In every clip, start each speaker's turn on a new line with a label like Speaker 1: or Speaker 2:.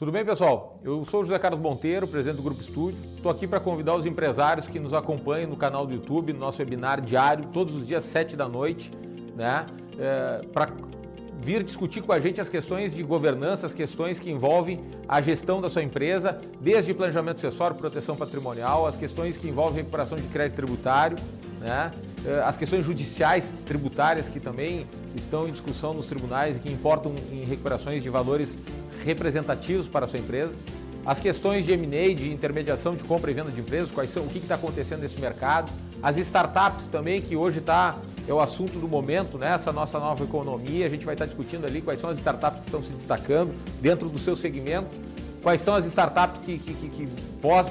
Speaker 1: Tudo bem, pessoal? Eu sou José Carlos Monteiro, presidente do Grupo Estúdio. Estou aqui para convidar os empresários que nos acompanham no canal do YouTube, no nosso webinar diário, todos os dias, 7 da noite, né? É, para vir discutir com a gente as questões de governança, as questões que envolvem a gestão da sua empresa, desde planejamento acessório, proteção patrimonial, as questões que envolvem recuperação de crédito tributário, né? É, as questões judiciais tributárias que também estão em discussão nos tribunais e que importam em recuperações de valores representativos para a sua empresa. As questões de M&A, de intermediação de compra e venda de empresas, quais são, o que está acontecendo nesse mercado. As startups também, que hoje está, é o assunto do momento, né? essa nossa nova economia. A gente vai estar discutindo ali quais são as startups que estão se destacando dentro do seu segmento. Quais são as startups que, que, que, que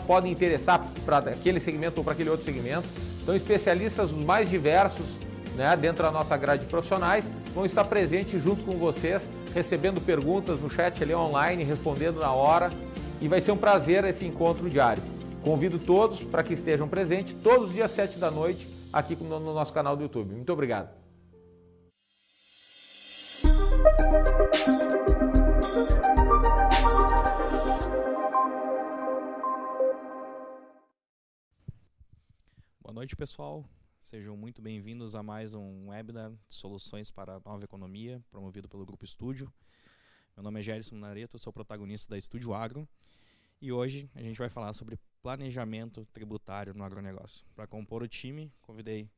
Speaker 1: podem interessar para aquele segmento ou para aquele outro segmento. Então, especialistas os mais diversos né, dentro da nossa grade de profissionais vão estar presentes junto com vocês recebendo perguntas no chat ali online, respondendo na hora. E vai ser um prazer esse encontro diário. Convido todos para que estejam presentes todos os dias 7 da noite aqui no nosso canal do YouTube. Muito obrigado.
Speaker 2: Boa noite, pessoal. Sejam muito bem-vindos a mais um webinar de soluções para a nova economia, promovido pelo Grupo Estúdio. Meu nome é Gerson Nareto, sou protagonista da Estúdio Agro e hoje a gente vai falar sobre planejamento tributário no agronegócio. Para compor o time, convidei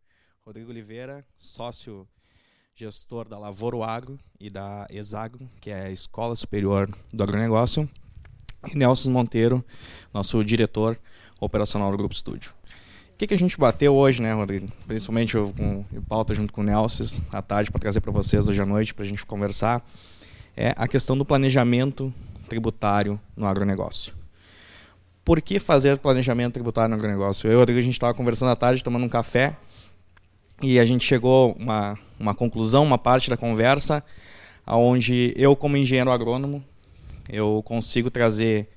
Speaker 2: Rodrigo Oliveira, sócio gestor da Lavoro Agro e da Exagro, que é a Escola Superior do Agronegócio, e Nelson Monteiro, nosso diretor operacional do Grupo Estúdio que, que a gente bateu hoje, né, Rodrigo? Principalmente eu, com o pauta junto com o Nelson, à tarde, para trazer para vocês hoje à noite, para a gente conversar, é a questão do planejamento tributário no agronegócio. Por que fazer planejamento tributário no agronegócio? Eu e o Rodrigo, a gente estava conversando à tarde, tomando um café, e a gente chegou a uma, uma conclusão, uma parte da conversa, onde eu, como engenheiro agrônomo, eu consigo trazer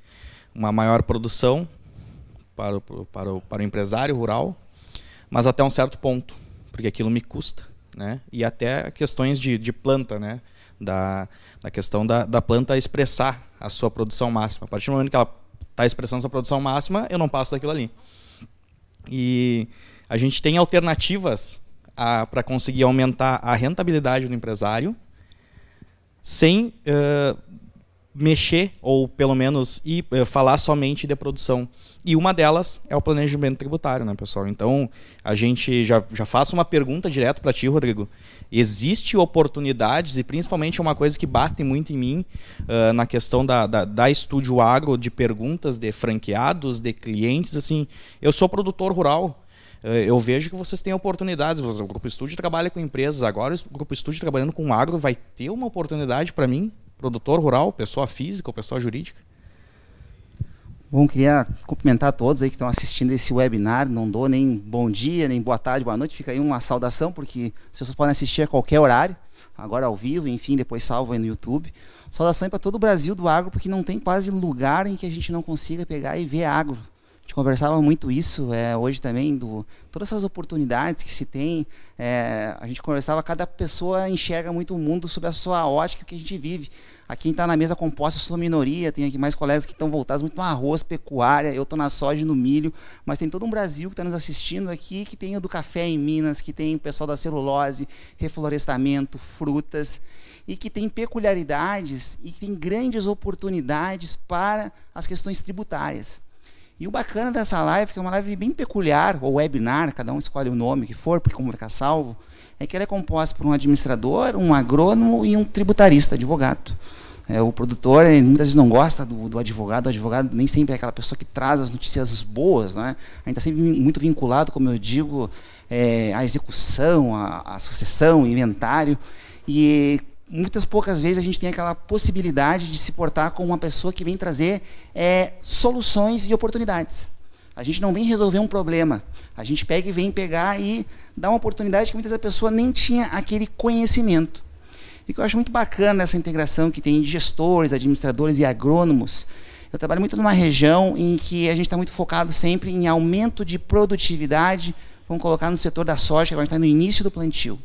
Speaker 2: uma maior produção para o, para o, para o empresário rural, mas até um certo ponto, porque aquilo me custa. Né? E até questões de, de planta, né? da, da questão da, da planta expressar a sua produção máxima. A partir do momento que ela está expressando sua produção máxima, eu não passo daquilo ali. E a gente tem alternativas para conseguir aumentar a rentabilidade do empresário sem uh, mexer, ou pelo menos ir, uh, falar somente de produção. E uma delas é o planejamento tributário, né, pessoal? Então, a gente já, já uma pergunta direto para ti, Rodrigo. Existe oportunidades, e principalmente uma coisa que bate muito em mim uh, na questão da, da, da Estúdio Agro, de perguntas de franqueados, de clientes, assim, eu sou produtor rural, eu vejo que vocês têm oportunidades. O Grupo Estúdio trabalha com empresas agora, o Grupo Estúdio trabalhando com agro vai ter uma oportunidade para mim, produtor rural, pessoa física ou pessoa jurídica?
Speaker 3: Bom, queria cumprimentar todos aí que estão assistindo esse webinar. Não dou nem bom dia, nem boa tarde, boa noite. Fica aí uma saudação, porque as pessoas podem assistir a qualquer horário, agora ao vivo, enfim, depois salvo aí no YouTube. Saudação para todo o Brasil do agro, porque não tem quase lugar em que a gente não consiga pegar e ver agro. A gente conversava muito isso é, hoje também, do, todas essas oportunidades que se tem. É, a gente conversava, cada pessoa enxerga muito o mundo sob a sua ótica que a gente vive. Aqui está na mesa composta, eu sou minoria, tem aqui mais colegas que estão voltados muito no arroz, pecuária, eu estou na soja e no milho, mas tem todo um Brasil que está nos assistindo aqui, que tem o do café em Minas, que tem o pessoal da celulose, reflorestamento, frutas, e que tem peculiaridades e que tem grandes oportunidades para as questões tributárias. E o bacana dessa live, que é uma live bem peculiar, ou webinar, cada um escolhe o nome que for, porque como vai ficar salvo, é que ela é composta por um administrador, um agrônomo e um tributarista, advogado. É, o produtor muitas vezes não gosta do, do, advogado, o advogado nem sempre é aquela pessoa que traz as notícias boas, né? a gente está sempre muito vinculado, como eu digo, é, à execução, à, à sucessão, inventário, e muitas poucas vezes a gente tem aquela possibilidade de se portar com uma pessoa que vem trazer é, soluções e oportunidades. A gente não vem resolver um problema. A gente pega e vem pegar e dá uma oportunidade que muitas vezes a pessoa nem tinha aquele conhecimento. E que eu acho muito bacana essa integração que tem gestores, administradores e agrônomos. Eu trabalho muito numa região em que a gente está muito focado sempre em aumento de produtividade, vamos colocar no setor da soja, que agora está no início do plantio.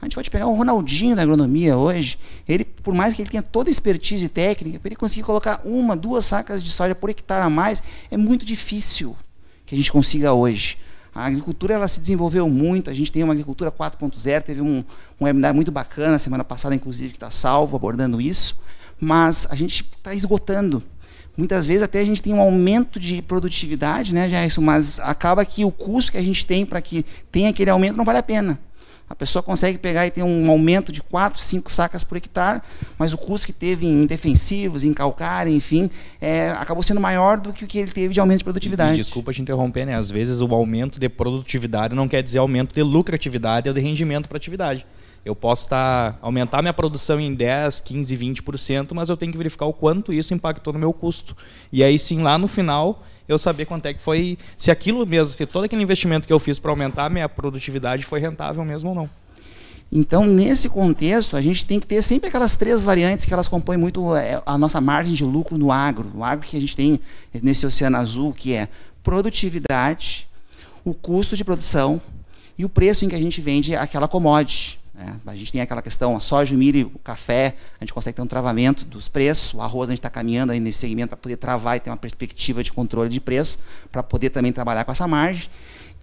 Speaker 3: A gente pode pegar o Ronaldinho da agronomia hoje, ele, por mais que ele tenha toda a expertise técnica, para ele conseguir colocar uma, duas sacas de soja por hectare a mais, é muito difícil que a gente consiga hoje. A agricultura ela se desenvolveu muito, a gente tem uma agricultura 4.0, teve um, um webinar muito bacana semana passada, inclusive, que está salvo, abordando isso, mas a gente está esgotando. Muitas vezes até a gente tem um aumento de produtividade, né, Jairson, mas acaba que o custo que a gente tem para que tenha aquele aumento não vale a pena. A pessoa consegue pegar e ter um aumento de 4, 5 sacas por hectare, mas o custo que teve em defensivos, em calcário, enfim, é, acabou sendo maior do que o que ele teve de aumento de produtividade.
Speaker 2: E, desculpa te interromper, né? Às vezes o aumento de produtividade não quer dizer aumento de lucratividade ou de rendimento para atividade. Eu posso tá, aumentar minha produção em 10, 15, 20%, mas eu tenho que verificar o quanto isso impactou no meu custo. E aí sim, lá no final, eu saber quanto é que foi, se aquilo mesmo, se todo aquele investimento que eu fiz para aumentar a minha produtividade foi rentável mesmo ou não.
Speaker 3: Então, nesse contexto, a gente tem que ter sempre aquelas três variantes que elas compõem muito é, a nossa margem de lucro no agro. No agro que a gente tem nesse oceano azul, que é produtividade, o custo de produção e o preço em que a gente vende aquela commodity. Né? A gente tem aquela questão, a soja, o milho, o café, a gente consegue ter um travamento dos preços, o arroz a gente está caminhando aí nesse segmento para poder travar e ter uma perspectiva de controle de preço, para poder também trabalhar com essa margem.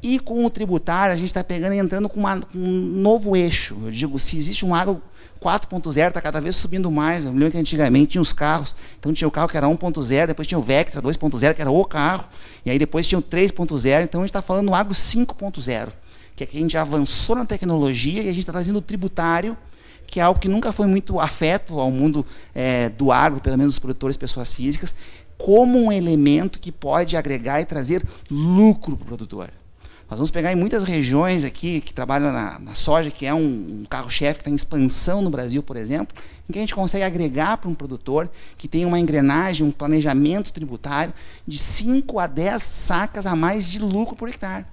Speaker 3: E com o tributário, a gente está pegando e entrando com, uma, com, um novo eixo. Eu digo, se existe um agro 4.0, está cada vez subindo mais. Eu lembro que antigamente tinha os carros, então tinha o carro que era 1.0, depois tinha o Vectra 2.0, que era o carro, e aí depois tinha o 3.0, então a gente está falando no agro 5.0 que aqui a gente avançou na tecnologia e a gente está trazendo o tributário, que é algo que nunca foi muito afeto ao mundo é, do agro, pelo menos os produtores, pessoas físicas, como um elemento que pode agregar e trazer lucro para o produtor. Nós vamos pegar em muitas regiões aqui que trabalham na, na soja, que é um, um carro-chefe que está em expansão no Brasil, por exemplo, em que a gente consegue agregar para um produtor que tem uma engrenagem, um planejamento tributário de 5 a 10 sacas a mais de lucro por hectare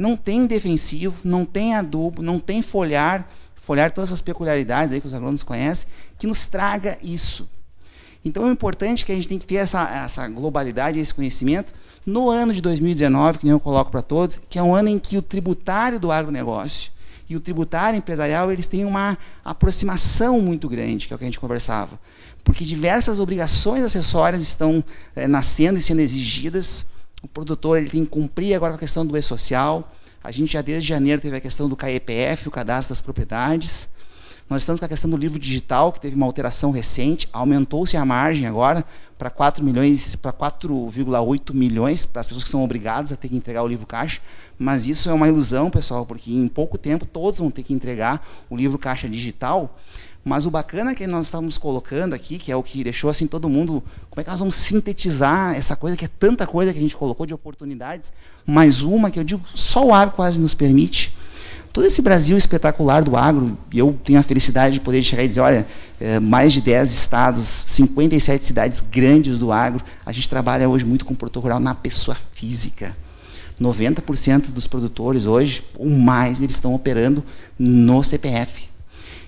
Speaker 3: não tem defensivo, não tem adubo, não tem folhar, folhar todas as peculiaridades aí que os agrônomos conhecem, que nos traga isso. Então é importante que a gente tem que ter essa, essa globalidade, esse conhecimento, no ano de 2019, que eu coloco para todos, que é um ano em que o tributário do agronegócio e o tributário empresarial eles têm uma aproximação muito grande, que é o que a gente conversava. Porque diversas obrigações acessórias estão é, nascendo e sendo exigidas, o produtor ele tem que cumprir agora a questão do e-social. A gente já desde janeiro teve a questão do KEPF, o cadastro das propriedades. Nós estamos com a questão do livro digital, que teve uma alteração recente, aumentou-se a margem agora para 4 milhões, para 4,8 milhões para as pessoas que são obrigadas a ter que entregar o livro caixa, mas isso é uma ilusão, pessoal, porque em pouco tempo todos vão ter que entregar o livro caixa digital. Mas o bacana que nós estamos colocando aqui, que é o que deixou assim todo mundo, como é que nós vamos sintetizar essa coisa que é tanta coisa que a gente colocou de oportunidades, mais uma que eu digo, só o agro quase nos permite. Todo esse Brasil espetacular do agro, e eu tenho a felicidade de poder chegar e dizer, olha, é, mais de 10 estados, 57 cidades grandes do agro, a gente trabalha hoje muito com produtor rural na pessoa física. 90% dos produtores hoje, ou mais, eles estão operando no CPF.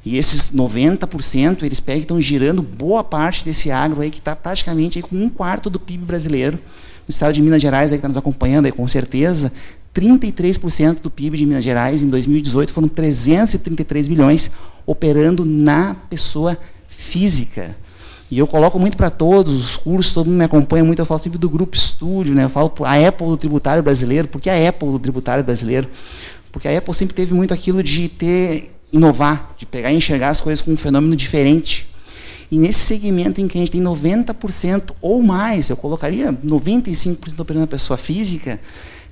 Speaker 3: E esses 90%, eles pegam e estão girando boa parte desse agro aí, que está praticamente com um quarto do PIB brasileiro. No estado de Minas Gerais, aí, que está nos acompanhando aí, com certeza, 33% do PIB de Minas Gerais em 2018 foram 333 bilhões operando na pessoa física. E eu coloco muito para todos os cursos, todo mundo me acompanha muito, eu falo sempre do grupo estúdio, né? Eu falo a Apple do tributário brasileiro, porque a Apple do tributário brasileiro? Porque a Apple sempre teve muito aquilo de ter inovar, de pegar e enxergar as coisas com um fenômeno diferente. E nesse segmento em que a gente tem 90% ou mais, eu colocaria 95% operando a pessoa física,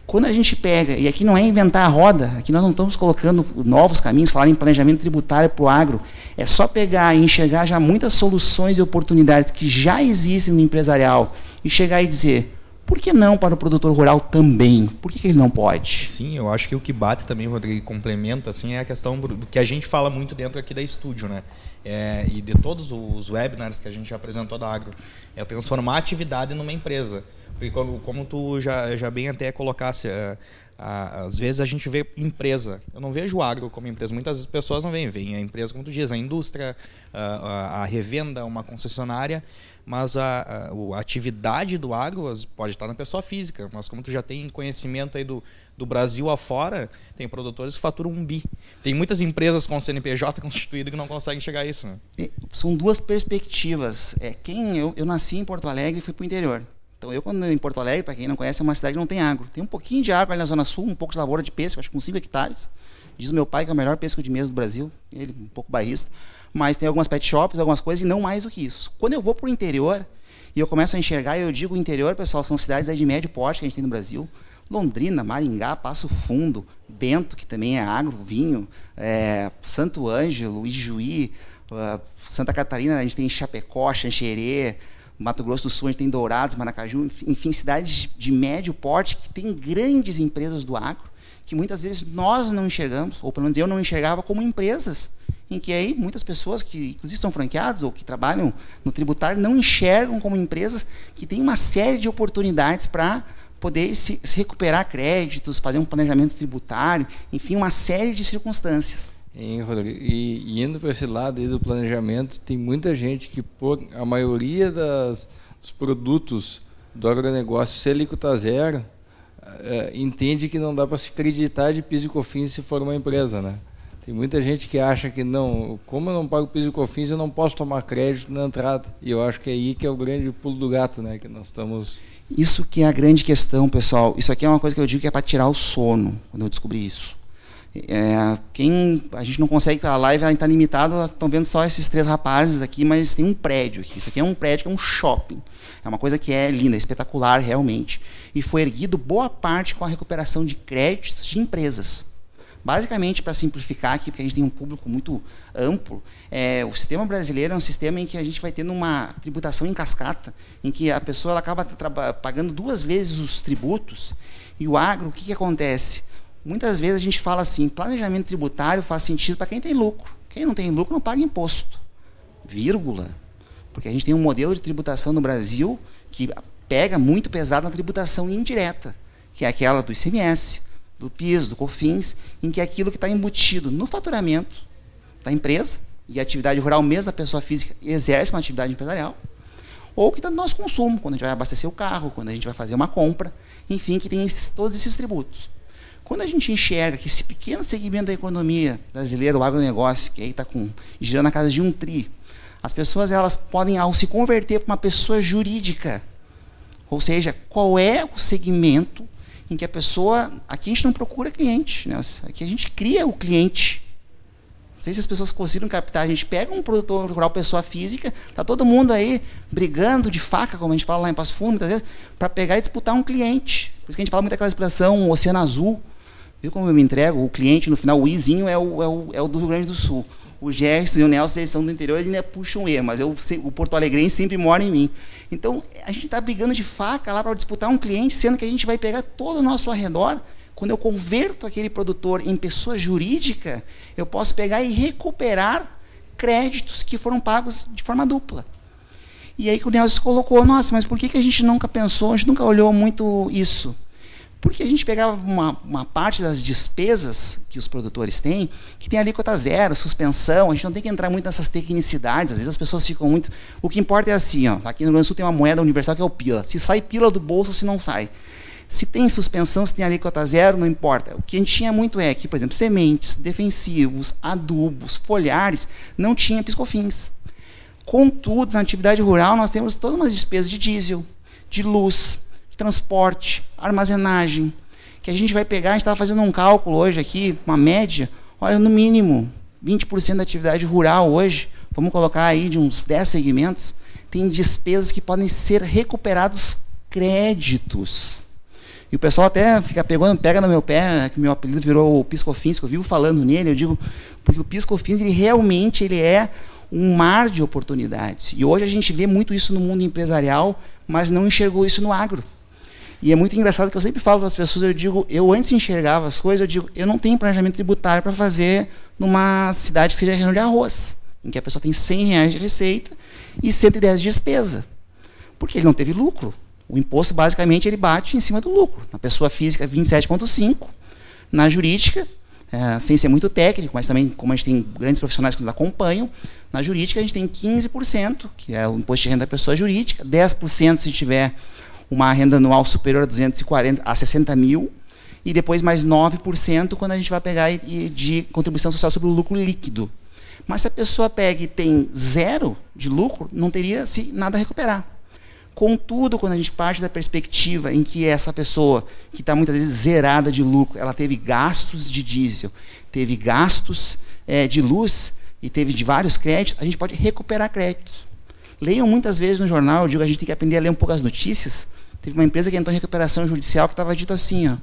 Speaker 3: quando a gente pega, e aqui não é inventar a roda, aqui nós não estamos colocando novos caminhos, falar em planejamento tributário para o agro, é só pegar e enxergar já muitas soluções e oportunidades que já existem no empresarial e chegar e dizer, por que não para o produtor rural também? Por que, que ele não pode?
Speaker 2: Sim, eu acho que o que bate também, Rodrigo, complementa, assim, é a questão do que a gente fala muito dentro aqui da estúdio, né? É, e de todos os webinars que a gente apresentou da Agro, é transformar a atividade numa empresa. Porque como, como tu já, já bem até colocasse, a, às vezes a gente vê empresa. Eu não vejo o agro como empresa. Muitas pessoas não veem. Vem a empresa, como tu diz, a indústria, a, a, a revenda, uma concessionária. Mas a, a, a, atividade do agro pode estar na pessoa física. Mas como tu já tem conhecimento aí do, do Brasil afora, tem produtores que faturam um bi. Tem muitas empresas com CNPJ constituído que não conseguem chegar a isso. Né?
Speaker 3: São duas perspectivas. É, quem eu, eu nasci em Porto Alegre e fui para o interior. Então, eu, quando em Porto Alegre, para quem não conhece, é uma cidade que não tem agro. Tem um pouquinho de água ali na Zona Sul, um pouco de lavoura de pesca, acho que com 5 hectares. Diz meu pai que é o melhor pesca de mesa do Brasil, ele um pouco bairrista. Mas tem algumas pet shops, algumas coisas, e não mais do que isso. Quando eu vou para o interior, e eu começo a enxergar, eu digo o interior, pessoal, são cidades de médio porte que a gente tem no Brasil. Londrina, Maringá, Passo Fundo, Bento, que também é agro, vinho, é, Santo Ângelo, Ijuí, uh, Santa Catarina, a gente tem Chapecó, Xanxerê, Mato Grosso do Sul a gente tem Dourados, Maracaju, enfim, cidades de médio porte que têm grandes empresas do agro, que muitas vezes nós não enxergamos, ou pelo menos eu não enxergava como empresas, em que aí muitas pessoas que inclusive são franqueados ou que trabalham no tributário não enxergam como empresas que têm uma série de oportunidades para poder se, se recuperar créditos, fazer um planejamento tributário, enfim, uma série de circunstâncias.
Speaker 4: Hein, Rodrigo? E, indo para esse lado aí do planejamento, tem muita gente que, por a maioria das, dos produtos do agronegócio ser alíquota zero, é, entende que não dá para se acreditar de PIS e COFINS se for uma empresa, né? Tem muita gente que acha que não, como eu não pago PIS e COFINS, eu não posso tomar crédito na entrada. E eu acho que é aí que é o grande pulo do gato, né? Que nós estamos...
Speaker 3: Isso que é a grande questão, pessoal. Isso aqui é uma coisa que eu digo que é para tirar o sono, quando eu descobri isso. É, quem a gente não consegue a live está limitada, estão vendo só esses três rapazes aqui, mas tem um prédio aqui. Isso aqui é um prédio que é um shopping. É uma coisa que é linda, espetacular realmente. E foi erguido boa parte com a recuperação de créditos de empresas. Basicamente, para simplificar aqui, porque a gente tem um público muito amplo, é, o sistema brasileiro é um sistema em que a gente vai tendo uma tributação em cascata, em que a pessoa acaba pagando duas vezes os tributos. E o agro, o que, que acontece? Muitas vezes a gente fala assim, planejamento tributário faz sentido para quem tem lucro. Quem não tem lucro não paga imposto. Vírgula. Porque a gente tem um modelo de tributação no Brasil que pega muito pesado na tributação indireta, que é aquela do ICMS, do PIS, do COFINS, em que é aquilo que está embutido no faturamento da empresa, e a atividade rural mesmo da pessoa física exerce uma atividade empresarial, ou que está no nosso consumo, quando a gente vai abastecer o carro, quando a gente vai fazer uma compra, enfim, que tem esses, todos esses tributos. Quando a gente enxerga que esse pequeno segmento da economia brasileira, o agronegócio, que aí está girando na casa de um tri, as pessoas elas podem, ao se converter para uma pessoa jurídica, ou seja, qual é o segmento em que a pessoa. Aqui a gente não procura cliente, né? aqui a gente cria o cliente. Não sei se as pessoas conseguiram captar. A gente pega um produtor rural, pessoa física, está todo mundo aí brigando de faca, como a gente fala lá em Passo Fundo, muitas vezes, para pegar e disputar um cliente. Por isso que a gente fala muito daquela expressão, oceano azul. Viu como eu me entrego? O cliente, no final, o izinho é o, é o, é o do Rio Grande do Sul. O Gerson e o Nelson, eles são do interior, eles ainda puxam E, mas eu, o Porto Alegrense sempre mora em mim. Então, a gente está brigando de faca lá para disputar um cliente, sendo que a gente vai pegar todo o nosso arredor. Quando eu converto aquele produtor em pessoa jurídica, eu posso pegar e recuperar créditos que foram pagos de forma dupla. E aí que o Nelson colocou, nossa, mas por que, que a gente nunca pensou, a gente nunca olhou muito isso? Porque a gente pegava uma, uma, parte das despesas que os produtores têm, que tem alíquota zero, suspensão, a gente não tem que entrar muito nessas tecnicidades, às vezes as pessoas ficam muito. O que importa é assim, ó, aqui no Rio Grande do Sul tem uma moeda universal que é o pila. Se sai pila do bolso, se não sai. Se tem suspensão, se tem alíquota zero, não importa. O que a gente tinha muito é que, por exemplo, sementes, defensivos, adubos, folhares, não tinha piscofins. Contudo, na atividade rural, nós temos todas umas despesas de diesel, de luz, transporte, armazenagem, que a gente vai pegar, a gente estava fazendo um cálculo hoje aqui, uma média, olha, no mínimo, 20% da atividade rural hoje, vamos colocar aí de uns 10 segmentos, tem despesas que podem ser recuperados créditos. E o pessoal até fica pegando, pega no meu pé, que meu apelido virou o Piscofins, que eu vivo falando nele, eu digo, porque o Piscofins, ele realmente ele é um mar de oportunidades. E hoje a gente vê muito isso no mundo empresarial, mas não enxergou isso no agro. E é muito engraçado que eu sempre falo para as pessoas, eu digo, eu antes enxergava as coisas, eu digo, eu não tenho planejamento tributário para fazer numa cidade que seja região de arroz, em que a pessoa tem 100 reais de receita e 110 de despesa. Porque ele não teve lucro. O imposto, basicamente, ele bate em cima do lucro. Na pessoa física, 27,5%. Na jurídica, é, sem ser muito técnico, mas também, como a gente tem grandes profissionais que nos acompanham, na jurídica a gente tem 15%, que é o imposto de renda da pessoa jurídica, 10% se tiver uma renda anual superior a 240 a 60 mil, e depois mais 9% quando a gente vai pegar de contribuição social sobre o lucro líquido. Mas se a pessoa pega e tem zero de lucro, não teria se nada a recuperar. Contudo, quando a gente parte da perspectiva em que essa pessoa, que está muitas vezes zerada de lucro, ela teve gastos de diesel, teve gastos é, de luz e teve de vários créditos, a gente pode recuperar créditos. Leiam muitas vezes no jornal, eu digo, a gente tem que aprender a ler um pouco as notícias. Teve uma empresa que entrou em recuperação judicial que estava dito assim, ó,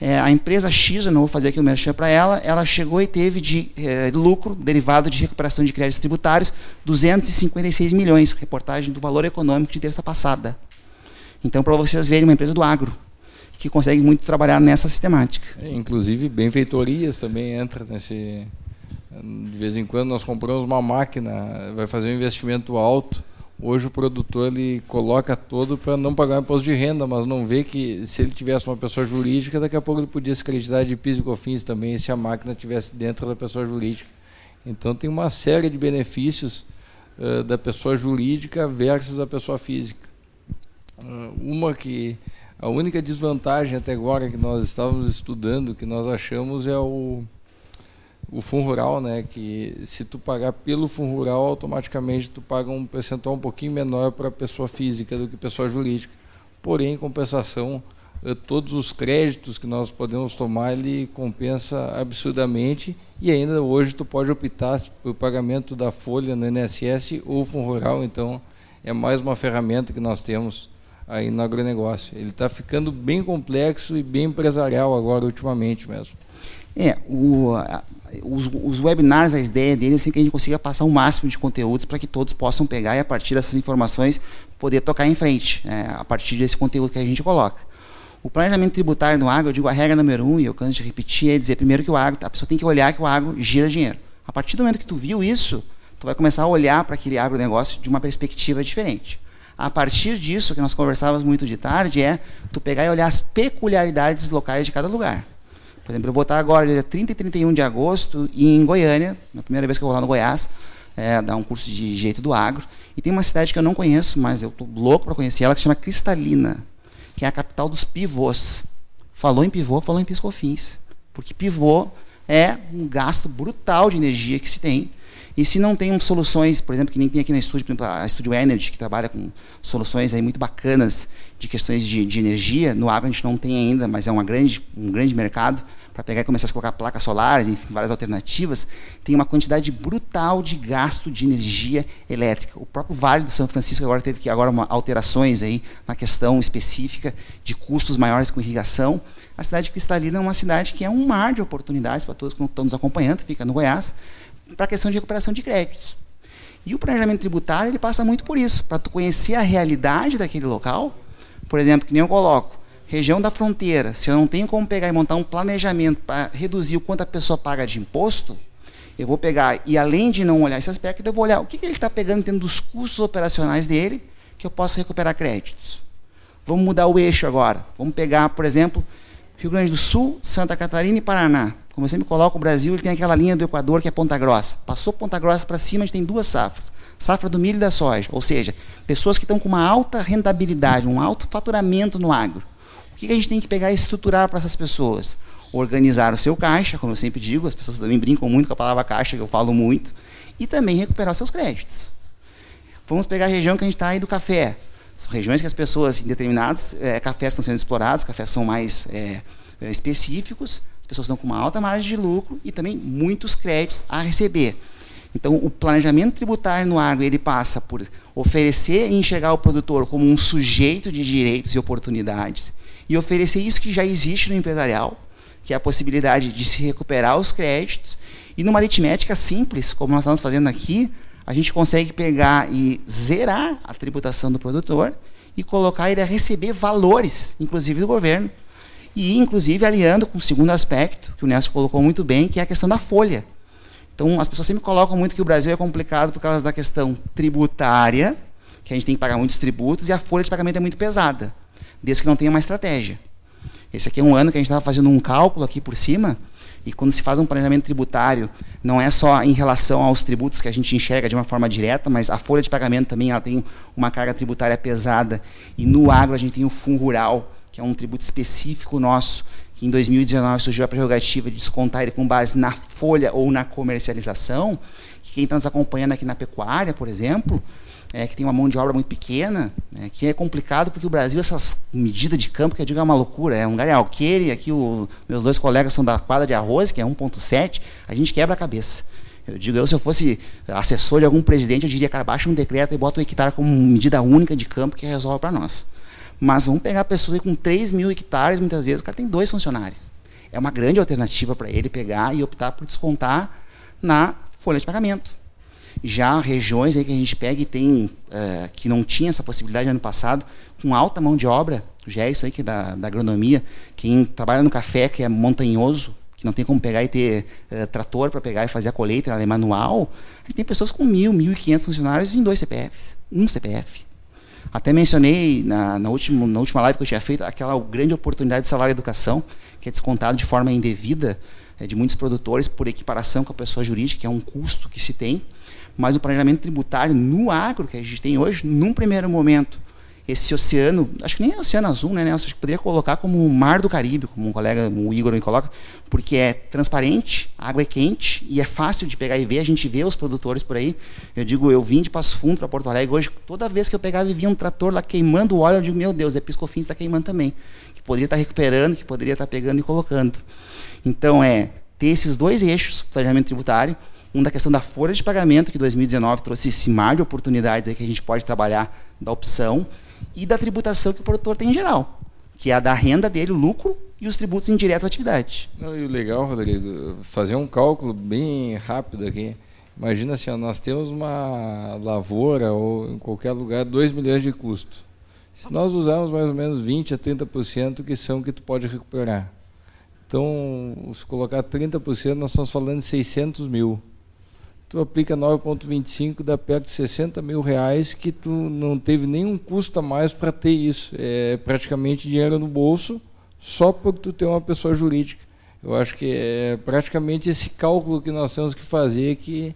Speaker 3: é, a empresa X, eu não vou fazer aqui o merchan para ela, ela chegou e teve de é, lucro derivado de recuperação de créditos tributários 256 milhões, reportagem do Valor Econômico de terça passada. Então, para vocês verem, uma empresa do agro, que consegue muito trabalhar nessa sistemática.
Speaker 4: É, inclusive, benfeitorias também entra nesse... De vez em quando nós compramos uma máquina, vai fazer um investimento alto, Hoje o produtor ele coloca todo para não pagar imposto de renda, mas não vê que se ele tivesse uma pessoa jurídica, daqui a pouco ele podia se acreditar de PIS e COFINS também, se a máquina tivesse dentro da pessoa jurídica. Então tem uma série de benefícios uh, da pessoa jurídica versus a pessoa física. Uh, uma que a única desvantagem até agora que nós estávamos estudando, que nós achamos é o o fundo rural, né, que se tu pagar pelo fundo rural, automaticamente tu paga um percentual um pouquinho menor para pessoa física do que pessoa jurídica. Porém, em compensação, eh, todos os créditos que nós podemos tomar, ele compensa absurdamente e ainda hoje tu pode optar por pagamento da folha no INSS ou fundo rural, então é mais uma ferramenta que nós temos aí no agronegócio. Ele está ficando bem complexo e bem empresarial agora ultimamente mesmo.
Speaker 3: É, o, os, os webinars, a ideia deles é que a gente consiga passar o máximo de conteúdos para que todos possam pegar e, a partir dessas informações, poder tocar em frente, né, a partir desse conteúdo que a gente coloca. O planejamento tributário no agro, eu digo a regra número um, e eu canso de repetir, é dizer primeiro que o agro, a pessoa tem que olhar que o agro gira dinheiro. A partir do momento que tu viu isso, tu vai começar a olhar para aquele agronegócio de uma perspectiva diferente. A partir disso, que nós conversávamos muito de tarde, é tu pegar e olhar as peculiaridades locais de cada lugar. Por exemplo, eu vou estar agora, dia 30 e 31 de agosto, em Goiânia, na primeira vez que eu vou lá no Goiás, é, dar um curso de jeito do agro. E tem uma cidade que eu não conheço, mas eu estou louco para conhecer ela, que se chama Cristalina, que é a capital dos pivôs. Falou em pivô, falou em piscofins. Porque pivô é um gasto brutal de energia que se tem. E se não tem soluções, por exemplo, que nem tem aqui na estúdio, por exemplo, a Studio Energy, que trabalha com soluções aí muito bacanas de questões de, de energia, no agro a gente não tem ainda, mas é uma grande, um grande mercado para pegar e começar a colocar placas solares, enfim, várias alternativas, tem uma quantidade brutal de gasto de energia elétrica. O próprio Vale do São Francisco agora teve que agora uma, alterações aí na questão específica de custos maiores com irrigação. A cidade de Cristalina é uma cidade que é um mar de oportunidades para todos que estão nos acompanhando, fica no Goiás, para a questão de recuperação de créditos. E o planejamento tributário ele passa muito por isso, para tu conhecer a realidade daquele local. Por exemplo, que nem eu coloco, região da fronteira, se eu não tenho como pegar e montar um planejamento para reduzir o quanto a pessoa paga de imposto, eu vou pegar e além de não olhar esse aspecto, eu vou olhar o que, que ele está pegando dentro dos custos operacionais dele, que eu possa recuperar créditos. Vamos mudar o eixo agora. Vamos pegar, por exemplo, Rio Grande do Sul, Santa Catarina e Paraná. Como eu sempre coloco, o Brasil ele tem aquela linha do Equador que é Ponta Grossa. Passou Ponta Grossa para cima, a gente tem duas safras. Safra do milho e da soja. Ou seja, pessoas que estão com uma alta rentabilidade, um alto faturamento no agro o que a gente tem que pegar e estruturar para essas pessoas? Organizar o seu caixa, como eu sempre digo, as pessoas também brincam muito com a palavra caixa, que eu falo muito, e também recuperar seus créditos. Vamos pegar a região que a gente está aí do café. São regiões que as pessoas, em determinados é, cafés estão sendo explorados, cafés são mais é, específicos, pessoas estão com uma alta margem de lucro e também muitos créditos a receber. Então, o planejamento tributário no agro ele passa por oferecer e enxergar o produtor como um sujeito de direitos e oportunidades e oferecer isso que já existe no empresarial, que é a possibilidade de se recuperar os créditos. E numa aritmética simples, como nós estamos fazendo aqui, a gente consegue pegar e zerar a tributação do produtor e colocar ele a receber valores, inclusive do governo. E, inclusive, aliando com o segundo aspecto, que o Nelson colocou muito bem, que é a questão da folha. Então, as pessoas sempre colocam muito que o Brasil é complicado por causa da questão tributária, que a gente tem que pagar muitos tributos e a folha de pagamento é muito pesada, desde que não tenha uma estratégia. Esse aqui é um ano que a gente estava fazendo um cálculo aqui por cima, e quando se faz um planejamento tributário, não é só em relação aos tributos que a gente enxerga de uma forma direta, mas a folha de pagamento também ela tem uma carga tributária pesada. E no agro a gente tem o fundo rural, que é um tributo específico nosso, que em 2019 surgiu a prerrogativa de descontar ele com base na folha ou na comercialização. Que quem está nos acompanhando aqui na pecuária, por exemplo, é, que tem uma mão de obra muito pequena, né, que é complicado porque o Brasil, essas medidas de campo, que eu digo é uma loucura, é um lugar é alqueire, aqui o, meus dois colegas são da quadra de arroz, que é 1.7, a gente quebra a cabeça. Eu digo, eu se eu fosse assessor de algum presidente, eu diria, cara, baixa um decreto e bota o hectare como medida única de campo que resolve para nós. Mas vamos pegar pessoas com 3 mil hectares, muitas vezes, o cara tem dois funcionários. É uma grande alternativa para ele pegar e optar por descontar na folha de pagamento. Já regiões aí que a gente pega e tem, é, que não tinha essa possibilidade no ano passado, com alta mão de obra, já é isso aí que é da, da agronomia, quem trabalha no café, que é montanhoso, que não tem como pegar e ter é, trator para pegar e fazer a colheita, ela é manual, a gente tem pessoas com mil, mil e quinhentos funcionários em dois CPFs, um CPF. Até mencionei na, na, última, na última live que eu tinha feito aquela grande oportunidade de salário educação, que é descontado de forma indevida é, de muitos produtores por equiparação com a pessoa jurídica, que é um custo que se tem. Mas o planejamento tributário no agro que a gente tem hoje, num primeiro momento, esse oceano, acho que nem é oceano azul, né, Nelson? Acho que poderia colocar como o mar do Caribe, como um colega, o Igor me coloca, porque é transparente, a água é quente e é fácil de pegar e ver. A gente vê os produtores por aí. Eu digo, eu vim de Passo Fundo para Porto Alegre hoje, toda vez que eu pegava e via um trator lá queimando o óleo, eu digo, meu Deus, é piscofins está queimando também. Que poderia estar tá recuperando, que poderia estar tá pegando e colocando. Então, é ter esses dois eixos, planejamento tributário, um da questão da folha de pagamento, que 2019 trouxe esse mar de oportunidades que a gente pode trabalhar da opção, e da tributação que o produtor tem em geral, que é a da renda dele, o lucro e os tributos indiretos à atividade.
Speaker 4: Não, e o legal, Rodrigo, fazer um cálculo bem rápido aqui. Imagina assim, nós temos uma lavoura ou em qualquer lugar 2 milhões de custo. Se nós usarmos mais ou menos 20 a 30% que são que tu pode recuperar. Então, se colocar 30%, nós estamos falando de 600 mil tu aplica 9,25, dá perto de 60 mil reais que tu não teve nenhum custo a mais para ter isso. É praticamente dinheiro no bolso, só porque tu tem uma pessoa jurídica. Eu acho que é praticamente esse cálculo que nós temos que fazer que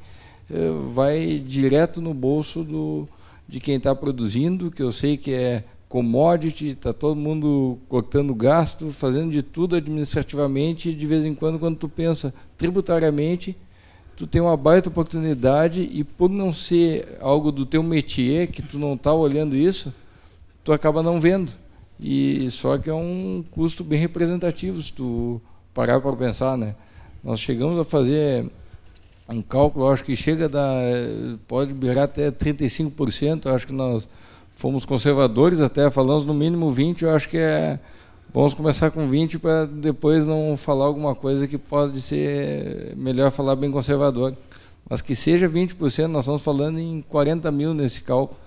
Speaker 4: é, vai direto no bolso do, de quem está produzindo, que eu sei que é commodity, está todo mundo cortando gasto, fazendo de tudo administrativamente, e de vez em quando, quando tu pensa tributariamente, tu tem uma baita oportunidade e por não ser algo do teu métier, que tu não está olhando isso, tu acaba não vendo. E só que é um custo bem representativo se tu parar para pensar, né? Nós chegamos a fazer um cálculo, acho que chega da pode virar até 35%, acho que nós fomos conservadores até, falamos no mínimo 20, eu acho que é Vamos começar com 20 para depois não falar alguma coisa que pode ser melhor falar bem conservador. Mas que seja 20%, nós estamos falando em 40 mil nesse cálculo.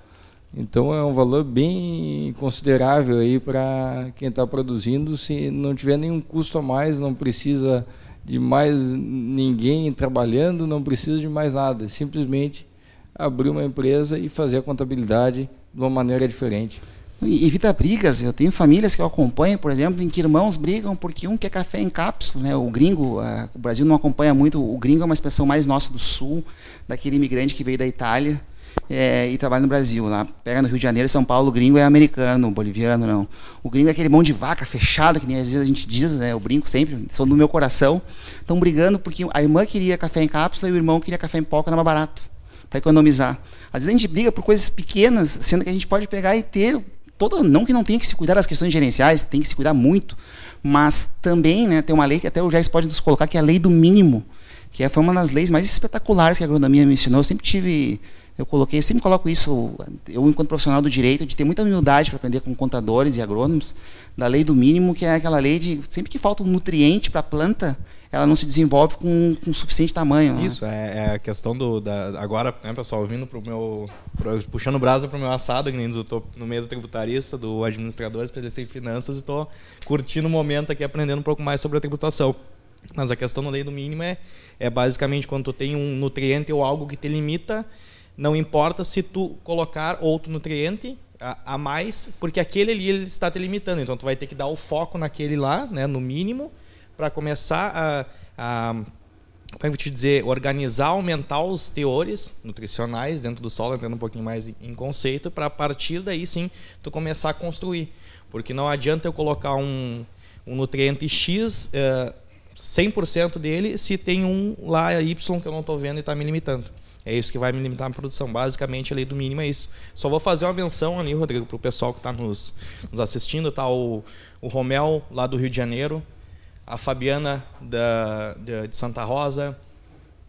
Speaker 4: Então é um valor bem considerável aí para quem está produzindo. Se não tiver nenhum custo a mais, não precisa de mais ninguém trabalhando, não precisa de mais nada. Simplesmente abrir uma empresa e fazer a contabilidade de uma maneira diferente.
Speaker 3: Evita brigas. Eu tenho famílias que eu acompanho, por exemplo, em que irmãos brigam porque um quer café em cápsula. Né? O gringo, uh, o Brasil não acompanha muito. O gringo é uma expressão mais nossa do sul, daquele imigrante que veio da Itália é, e trabalha no Brasil. Lá pega no Rio de Janeiro, São Paulo, o gringo é americano, boliviano, não. O gringo é aquele mão de vaca fechado, que nem às vezes a gente diz, né? Eu brinco sempre, sou no meu coração. Estão brigando porque a irmã queria café em cápsula e o irmão queria café em pó, que era mais barato, para economizar. Às vezes a gente briga por coisas pequenas, sendo que a gente pode pegar e ter não que não tenha que se cuidar das questões gerenciais, tem que se cuidar muito, mas também né, tem uma lei que até o Jair pode nos colocar, que é a lei do mínimo, que é, foi uma das leis mais espetaculares que a agronomia me ensinou. Eu sempre tive, eu coloquei, eu sempre coloco isso, eu enquanto profissional do direito, de ter muita humildade para aprender com contadores e agrônomos, da lei do mínimo, que é aquela lei de sempre que falta um nutriente para a planta, ela não se desenvolve com, com suficiente tamanho.
Speaker 2: Né? Isso, né? é, é, a questão do. Da, agora, né, pessoal, vindo para o meu. Pro, puxando brasa para o meu assado, que nem eu estou no meio do tributarista, do administrador, especialista em finanças, e estou curtindo o momento aqui, aprendendo um pouco mais sobre a tributação. Mas a questão da lei do mínimo é, é basicamente quando tu tem um nutriente ou algo que te limita não importa se tu colocar outro nutriente a, a, mais, porque aquele ali ele está te limitando. Então tu vai ter que dar o foco naquele lá, né, no mínimo, para começar a, a como é eu te dizer, organizar, aumentar os teores nutricionais dentro do solo, entrando um pouquinho mais em conceito, para a partir daí sim tu começar a construir. Porque não adianta eu colocar um, um nutriente X, é, 100% dele, se tem um lá Y que eu não estou vendo e está me limitando. É isso que vai me limitar a produção. Basicamente, a lei do mínimo é isso. Só vou fazer uma menção ali, Rodrigo, para o pessoal que está nos, nos, assistindo. Tá o, o Romel, lá do Rio de Janeiro, a Fabiana da, de, de Santa Rosa.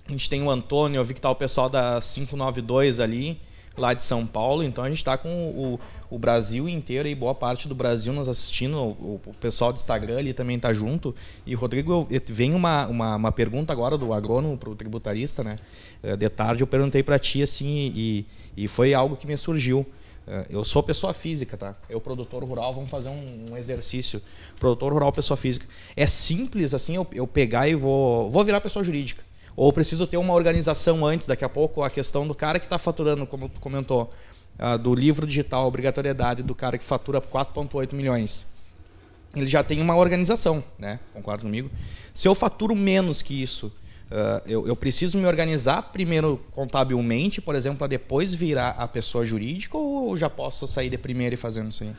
Speaker 2: A gente tem o Antônio, eu vi que está o pessoal da 592 ali, lá de São Paulo. Então a gente está com o, o Brasil inteiro e boa parte do Brasil nos assistindo. O, o pessoal do Instagram ali também está junto. E, Rodrigo, vem uma, uma, uma pergunta agora do agrônomo para o tributarista, né? Eh, de tarde eu perguntei para ti assim, e, e foi algo que me surgiu. Eh, eu sou pessoa física, tá? Eu, produtor rural, vamos fazer um, um, exercício. Produtor rural, pessoa física. É simples assim eu, eu pegar e vou, vou virar pessoa jurídica. Ou preciso ter uma organização antes, daqui a pouco, a questão do cara que está faturando, como tu comentou, uh, do livro digital, obrigatoriedade do cara que fatura 4,8 milhões. Ele já tem uma organização, né? Concorda comigo? Se eu faturo menos que isso, uh, eu, eu, preciso me organizar primeiro contabilmente, por exemplo, para depois virar a pessoa jurídica, ou já posso sair de primeiro e fazendo isso aí?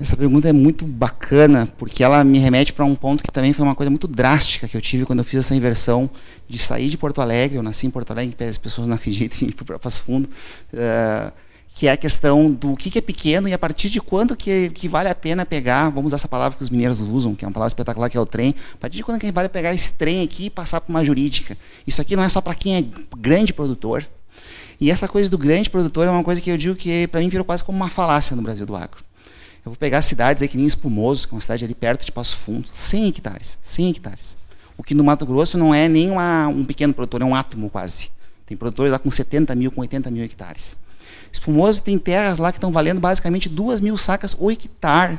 Speaker 3: Essa pergunta é muito bacana, porque ela me remete para um ponto que também foi uma coisa muito drástica que eu tive quando eu fiz essa inversão de sair de Porto Alegre. Eu nasci em Porto Alegre, as pessoas não acreditam, e fui para Passo Fundo. Uh, que é a questão do que, é pequeno e a partir de quando que, que vale a pena pegar, vamos usar essa palavra que os mineiros usam, que é uma palavra espetacular, que é o trem, a partir de quando que vale pegar esse trem aqui e passar para uma jurídica. Isso aqui não é só para quem é grande produtor. E essa coisa do grande produtor é uma coisa que eu digo que para mim virou quase como uma falácia no Brasil do agro. Eu vou pegar cidades aí que nem Espumoso, que é uma cidade ali perto de Passo Fundo, 100 hectares, 100 hectares. O que no Mato Grosso não é nem uma, um pequeno produtor, é um átomo quase. Tem produtores lá com 70 mil, com 80 mil hectares. Espumoso tem terras lá que estão valendo basicamente 2 mil sacas o hectare.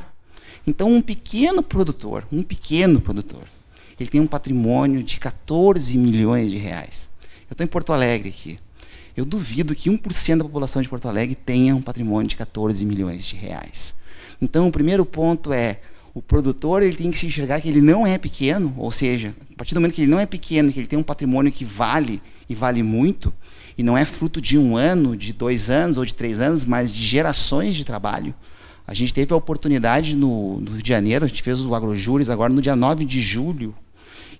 Speaker 3: Então, um pequeno produtor, um pequeno produtor, ele tem um patrimônio de 14 milhões de reais. Eu estou em Porto Alegre aqui. Eu duvido que 1% da população de Porto Alegre tenha um patrimônio de 14 milhões de reais. Então, o primeiro ponto é o produtor ele tem que se enxergar que ele não é pequeno, ou seja, a partir do momento que ele não é pequeno, que ele tem um patrimônio que vale e vale muito, e não é fruto de um ano, de dois anos ou de três anos, mas de gerações de trabalho. A gente teve a oportunidade no, no Rio de Janeiro, a gente fez o AgroJúris agora no dia 9 de julho,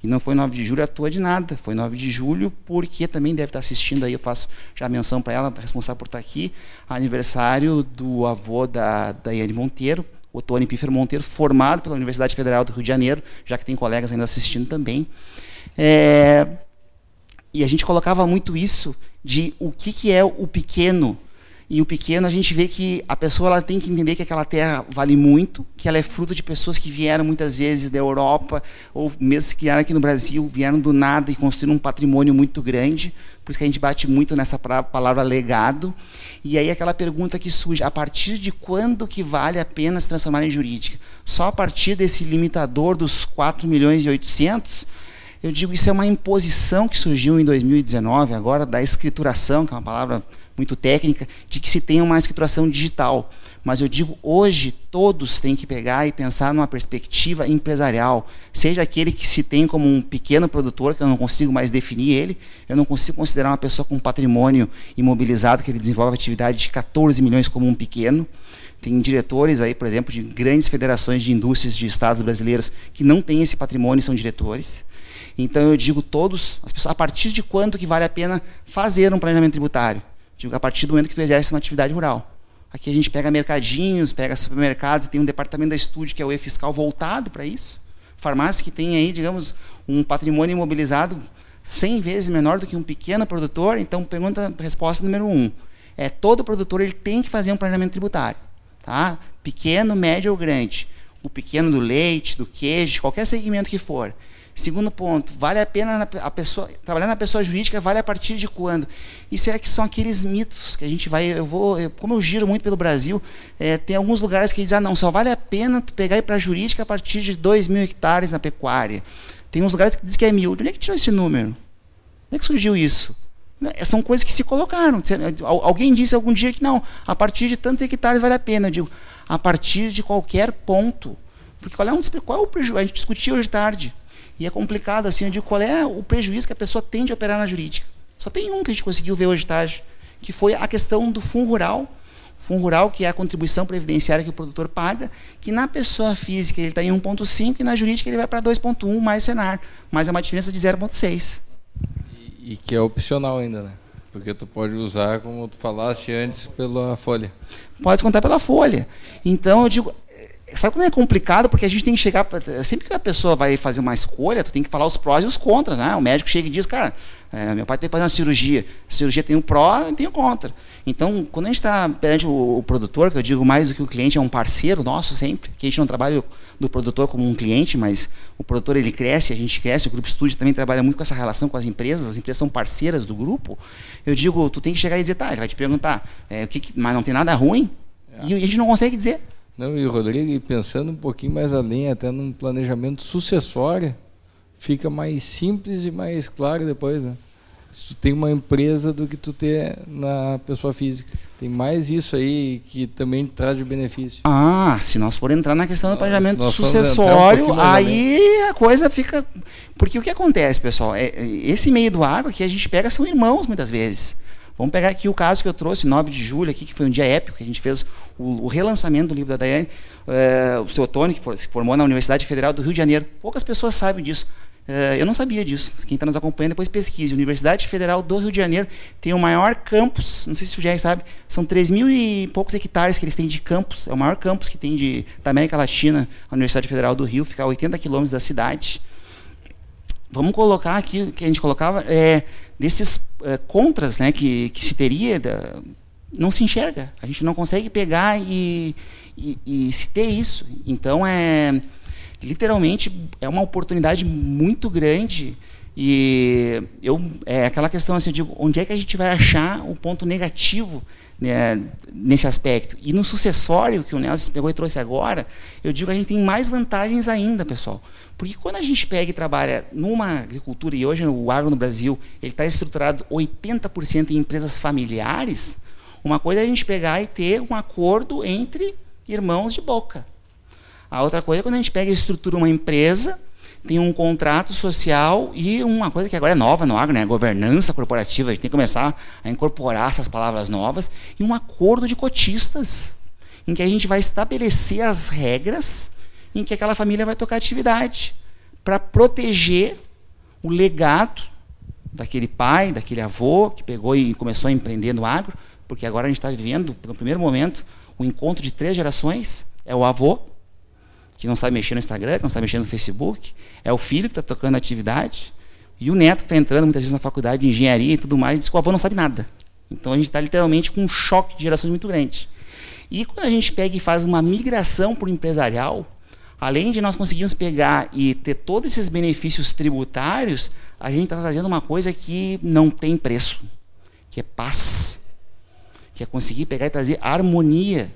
Speaker 3: e não foi 9 de julho à toa de nada, foi 9 de julho porque também deve estar assistindo aí, eu faço já menção para ela, responsável por estar aqui, aniversário do avô da Daiane Monteiro, o Tony Piffer Monteiro, formado pela Universidade Federal do Rio de Janeiro, já que tem colegas ainda assistindo também. É, e a gente colocava muito isso de o que, que é o pequeno e o pequeno, a gente vê que a pessoa ela tem que entender que aquela terra vale muito, que ela é fruto de pessoas que vieram muitas vezes da Europa, ou mesmo que vieram aqui no Brasil, vieram do nada e construíram um patrimônio muito grande. Por isso que a gente bate muito nessa palavra legado. E aí aquela pergunta que surge, a partir de quando que vale a pena se transformar em jurídica? Só a partir desse limitador dos 4 milhões e 800? Eu digo, isso é uma imposição que surgiu em 2019, agora da escrituração, que é uma palavra muito técnica, de que se tenha uma escrituração digital. Mas eu digo, hoje todos têm que pegar e pensar numa perspectiva empresarial. Seja aquele que se tem como um pequeno produtor, que eu não consigo mais definir ele, eu não consigo considerar uma pessoa com patrimônio imobilizado, que ele desenvolve atividade de 14 milhões como um pequeno. Tem diretores aí, por exemplo, de grandes federações de indústrias de estados brasileiros que não têm esse patrimônio e são diretores. Então eu digo todos, as pessoas, a partir de quanto que vale a pena fazer um planejamento tributário? Digo, a partir do momento que tu exerce uma atividade rural. Aqui a gente pega mercadinhos, pega supermercados, tem um departamento da estúdio que é o e-fiscal voltado para isso. Farmácia que tem aí, digamos, um patrimônio imobilizado 100 vezes menor do que um pequeno produtor. Então, pergunta, resposta número um. É, todo produtor ele tem que fazer um planejamento tributário. Tá? Pequeno, médio ou grande. O pequeno do leite, do queijo, qualquer segmento que for. Segundo ponto, vale a pena a pessoa trabalhar na pessoa jurídica vale a partir de quando? Isso é que são aqueles mitos que a gente vai, eu vou, eu, como eu giro muito pelo Brasil, é, tem alguns lugares que dizem, ah, não, só vale a pena tu pegar e para jurídica a partir de 2 mil hectares na pecuária. Tem uns lugares que dizem que é mil. De onde é que tirou esse número? Onde é que surgiu isso? Né, são coisas que se colocaram. Alguém disse algum dia que não, a partir de tantos hectares vale a pena. Eu digo, a partir de qualquer ponto. Porque qual é, um, qual é o prejuízo? A gente discutiu hoje tarde. E é complicado assim, eu digo, qual é o prejuízo que a pessoa tem de operar na jurídica? Só tem um que a gente conseguiu ver hoje tarde, que foi a questão do fundo rural. Fundo rural, que é a contribuição previdenciária que o produtor paga, que na pessoa física ele está em 1,5 e na jurídica ele vai para 2,1 mais Senar, mas é uma diferença de 0,6.
Speaker 4: E, e que é opcional ainda, né? Porque tu pode usar, como tu falaste antes, pela folha.
Speaker 3: Pode contar pela folha. Então, eu digo, Sabe como é complicado? Porque a gente tem que chegar. Sempre que a pessoa vai fazer uma escolha, tu tem que falar os prós e os contras. Né? O médico chega e diz, cara, é, meu pai tem que fazer uma cirurgia. A cirurgia tem o pró e tem o contra. Então, quando a gente está perante o, o, produtor, que eu digo mais do que o cliente, é um parceiro nosso sempre, que a gente não trabalha do produtor como um cliente, mas o produtor ele cresce, a gente cresce, o Grupo Estúdio também trabalha muito com essa relação com as empresas, as empresas são parceiras do grupo. Eu digo, tu tem que chegar e dizer, tá, ele vai te perguntar, é, o que, mas não tem nada ruim, é. e a gente não consegue dizer.
Speaker 4: Não, e Rodrigo, pensando um pouquinho mais além, até num planejamento sucessório, fica mais simples e mais claro depois, né? Se tu tem uma empresa do que tu ter na pessoa física. Tem mais isso aí que também traz de benefício.
Speaker 3: Ah, se nós for entrar na questão do planejamento sucessório, um aí a coisa fica. Porque o que acontece, pessoal? É, esse meio do água que a gente pega são irmãos muitas vezes. Vamos pegar aqui o caso que eu trouxe, 9 de julho, aqui, que foi um dia épico, que a gente fez o, o relançamento do livro da Daiane. É, o seu Tony, que for, se formou na Universidade Federal do Rio de Janeiro. Poucas pessoas sabem disso. É, eu não sabia disso. Quem está nos acompanhando, depois pesquise. Universidade Federal do Rio de Janeiro tem o maior campus, não sei se o Jair sabe, são 3 mil e poucos hectares que eles têm de campus. É o maior campus que tem de, da América Latina, a Universidade Federal do Rio, fica a 80 quilômetros da cidade. Vamos colocar aqui, que a gente colocava, é, desses uh, contras né, que, que se teria, da, não se enxerga. A gente não consegue pegar e, e, e, se ter isso. Então, é literalmente, é uma oportunidade muito grande. E eu, é aquela questão assim, digo, onde é que a gente vai achar o ponto negativo né, nesse aspecto? E no sucessório, que o Nelson pegou e trouxe agora, eu digo que a gente tem mais vantagens ainda, pessoal. Porque quando a gente pega e trabalha numa agricultura, e hoje o agro no Brasil ele está estruturado 80% em empresas familiares, uma coisa é a gente pegar e ter um acordo entre irmãos de boca. A outra coisa é quando a gente pega e estrutura uma empresa, tem um contrato social e uma coisa que agora é nova no agro, né? governança corporativa. A gente tem que começar a incorporar essas palavras novas e um acordo de cotistas, em que a gente vai estabelecer as regras em que aquela família vai tocar atividade para proteger o legado daquele pai, daquele avô que pegou e começou a empreender no agro, porque agora a gente está vivendo, no primeiro momento, o encontro de três gerações. É o avô, que não sabe mexer no Instagram, que não sabe mexer no Facebook, é o filho que está tocando atividade, e o neto que está entrando muitas vezes na faculdade de engenharia e tudo mais, e diz que o avô não sabe nada. Então a gente está literalmente com um choque de gerações muito grande. E quando a gente pega e faz uma migração para o empresarial, além de nós conseguirmos pegar e ter todos esses benefícios tributários, a gente está trazendo uma coisa que não tem preço, que é paz, que é conseguir pegar e trazer harmonia.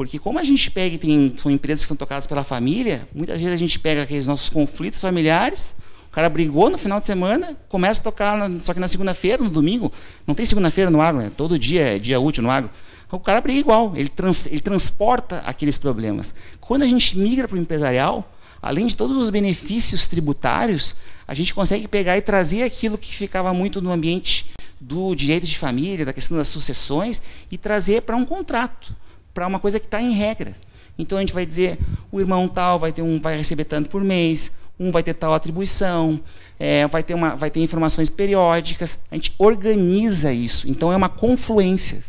Speaker 3: Porque como a gente pega e tem, são empresas que são tocadas pela família, muitas vezes a gente pega aqueles nossos conflitos familiares, o cara brigou no final de semana, começa a tocar, na, só que na segunda-feira, no domingo, não tem segunda-feira no agro, né? todo dia é dia útil no agro o cara briga igual, ele, trans, ele transporta aqueles problemas. Quando a gente migra para o empresarial, além de todos os benefícios tributários, a gente consegue pegar e trazer aquilo que ficava muito no ambiente do direito de família, da questão das sucessões, e trazer para um contrato, para uma coisa que está em regra. Então a gente vai dizer, o irmão tal vai ter um, vai receber tanto por mês, um vai ter tal atribuição, é, vai, ter uma, vai ter informações periódicas. A gente organiza isso. Então é uma confluência.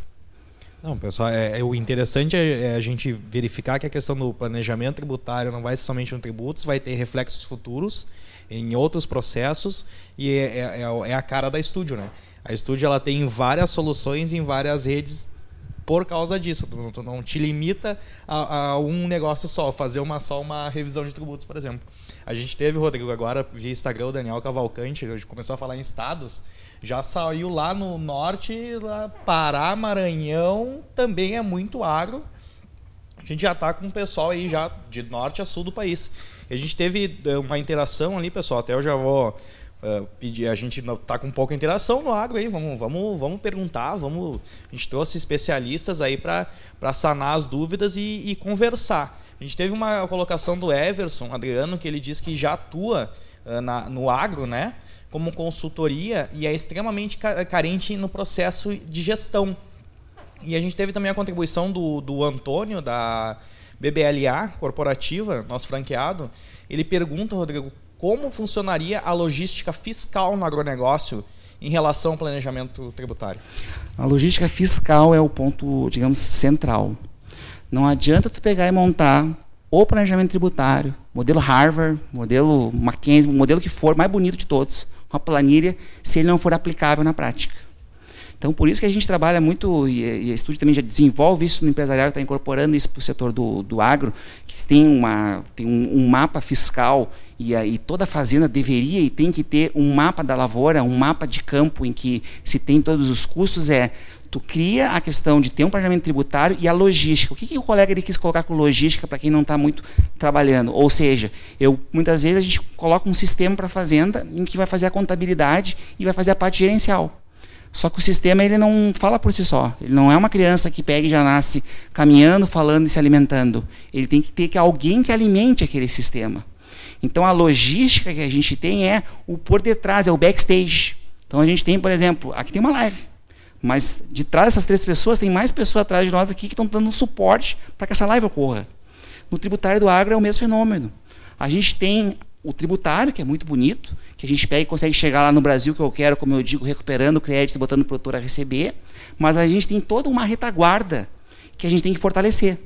Speaker 2: Não, pessoal, é, é o interessante é, é, a gente verificar que a questão do planejamento tributário não vai ser somente no tributos, vai ter reflexos futuros em outros processos e é, é, é, é a cara da estúdio, né? A estúdio ela tem várias soluções em várias redes por causa disso. Tu, tu não te limita a, a, um negócio só, fazer uma só uma revisão de tributos, por exemplo. A gente teve, Rodrigo, agora via Instagram o Daniel Cavalcante, gente começou a falar em estados já saiu lá no norte, lá Pará, Maranhão, também é muito agro. A gente já está com o pessoal aí já de norte a sul do país. A gente teve eh, uma interação ali, pessoal, até eu já vou Uh, pedir, a gente está com pouca interação no agro aí, vamos, vamos, vamos perguntar, vamos, a gente trouxe especialistas aí para sanar as dúvidas e, e, conversar. A gente teve uma colocação do Everson Adriano que ele diz que já atua uh, na, no agro, né, como consultoria e é extremamente carente no processo de gestão. E a gente teve também a contribuição do, do Antônio da BBLA corporativa, nosso franqueado. Ele pergunta, Rodrigo, como funcionaria a logística fiscal no agronegócio em relação ao planejamento tributário?
Speaker 3: A logística fiscal é o ponto, digamos, central. Não adianta tu pegar e montar o planejamento tributário, modelo Harvard, modelo Mackenzie, modelo que for, mais bonito de todos, uma planilha, se ele não for aplicável na prática. Então, por isso que a gente trabalha muito, e, e a Estúdio também já desenvolve isso no empresarial, está incorporando isso para o setor do, do agro, que tem, uma, tem um, um mapa fiscal e, aí toda fazenda deveria e tem que ter um mapa da lavoura, um mapa de campo em que se tem todos os custos, é tu cria a questão de ter um planejamento tributário e a logística. O que, que o colega ele quis colocar com logística para quem não está muito trabalhando? Ou seja, eu muitas vezes a gente coloca um sistema para a fazenda em que vai fazer a contabilidade e vai fazer a parte gerencial. Só que o sistema ele não fala por si só. Ele não é uma criança que pega e já nasce caminhando, falando e se alimentando. Ele tem que ter que alguém que alimente aquele sistema. Então a logística que a gente tem é o por detrás, é o backstage. Então a gente tem, por exemplo, aqui tem uma live. Mas de trás dessas três pessoas, tem mais pessoas atrás de nós aqui que estão dando suporte para que essa live ocorra. No tributário do agro é o mesmo fenômeno. A gente tem o tributário, que é muito bonito, que a gente pega e consegue chegar lá no Brasil, que eu quero, como eu digo, recuperando créditos, botando o produtor a receber, mas a gente tem toda uma retaguarda que a gente tem que fortalecer,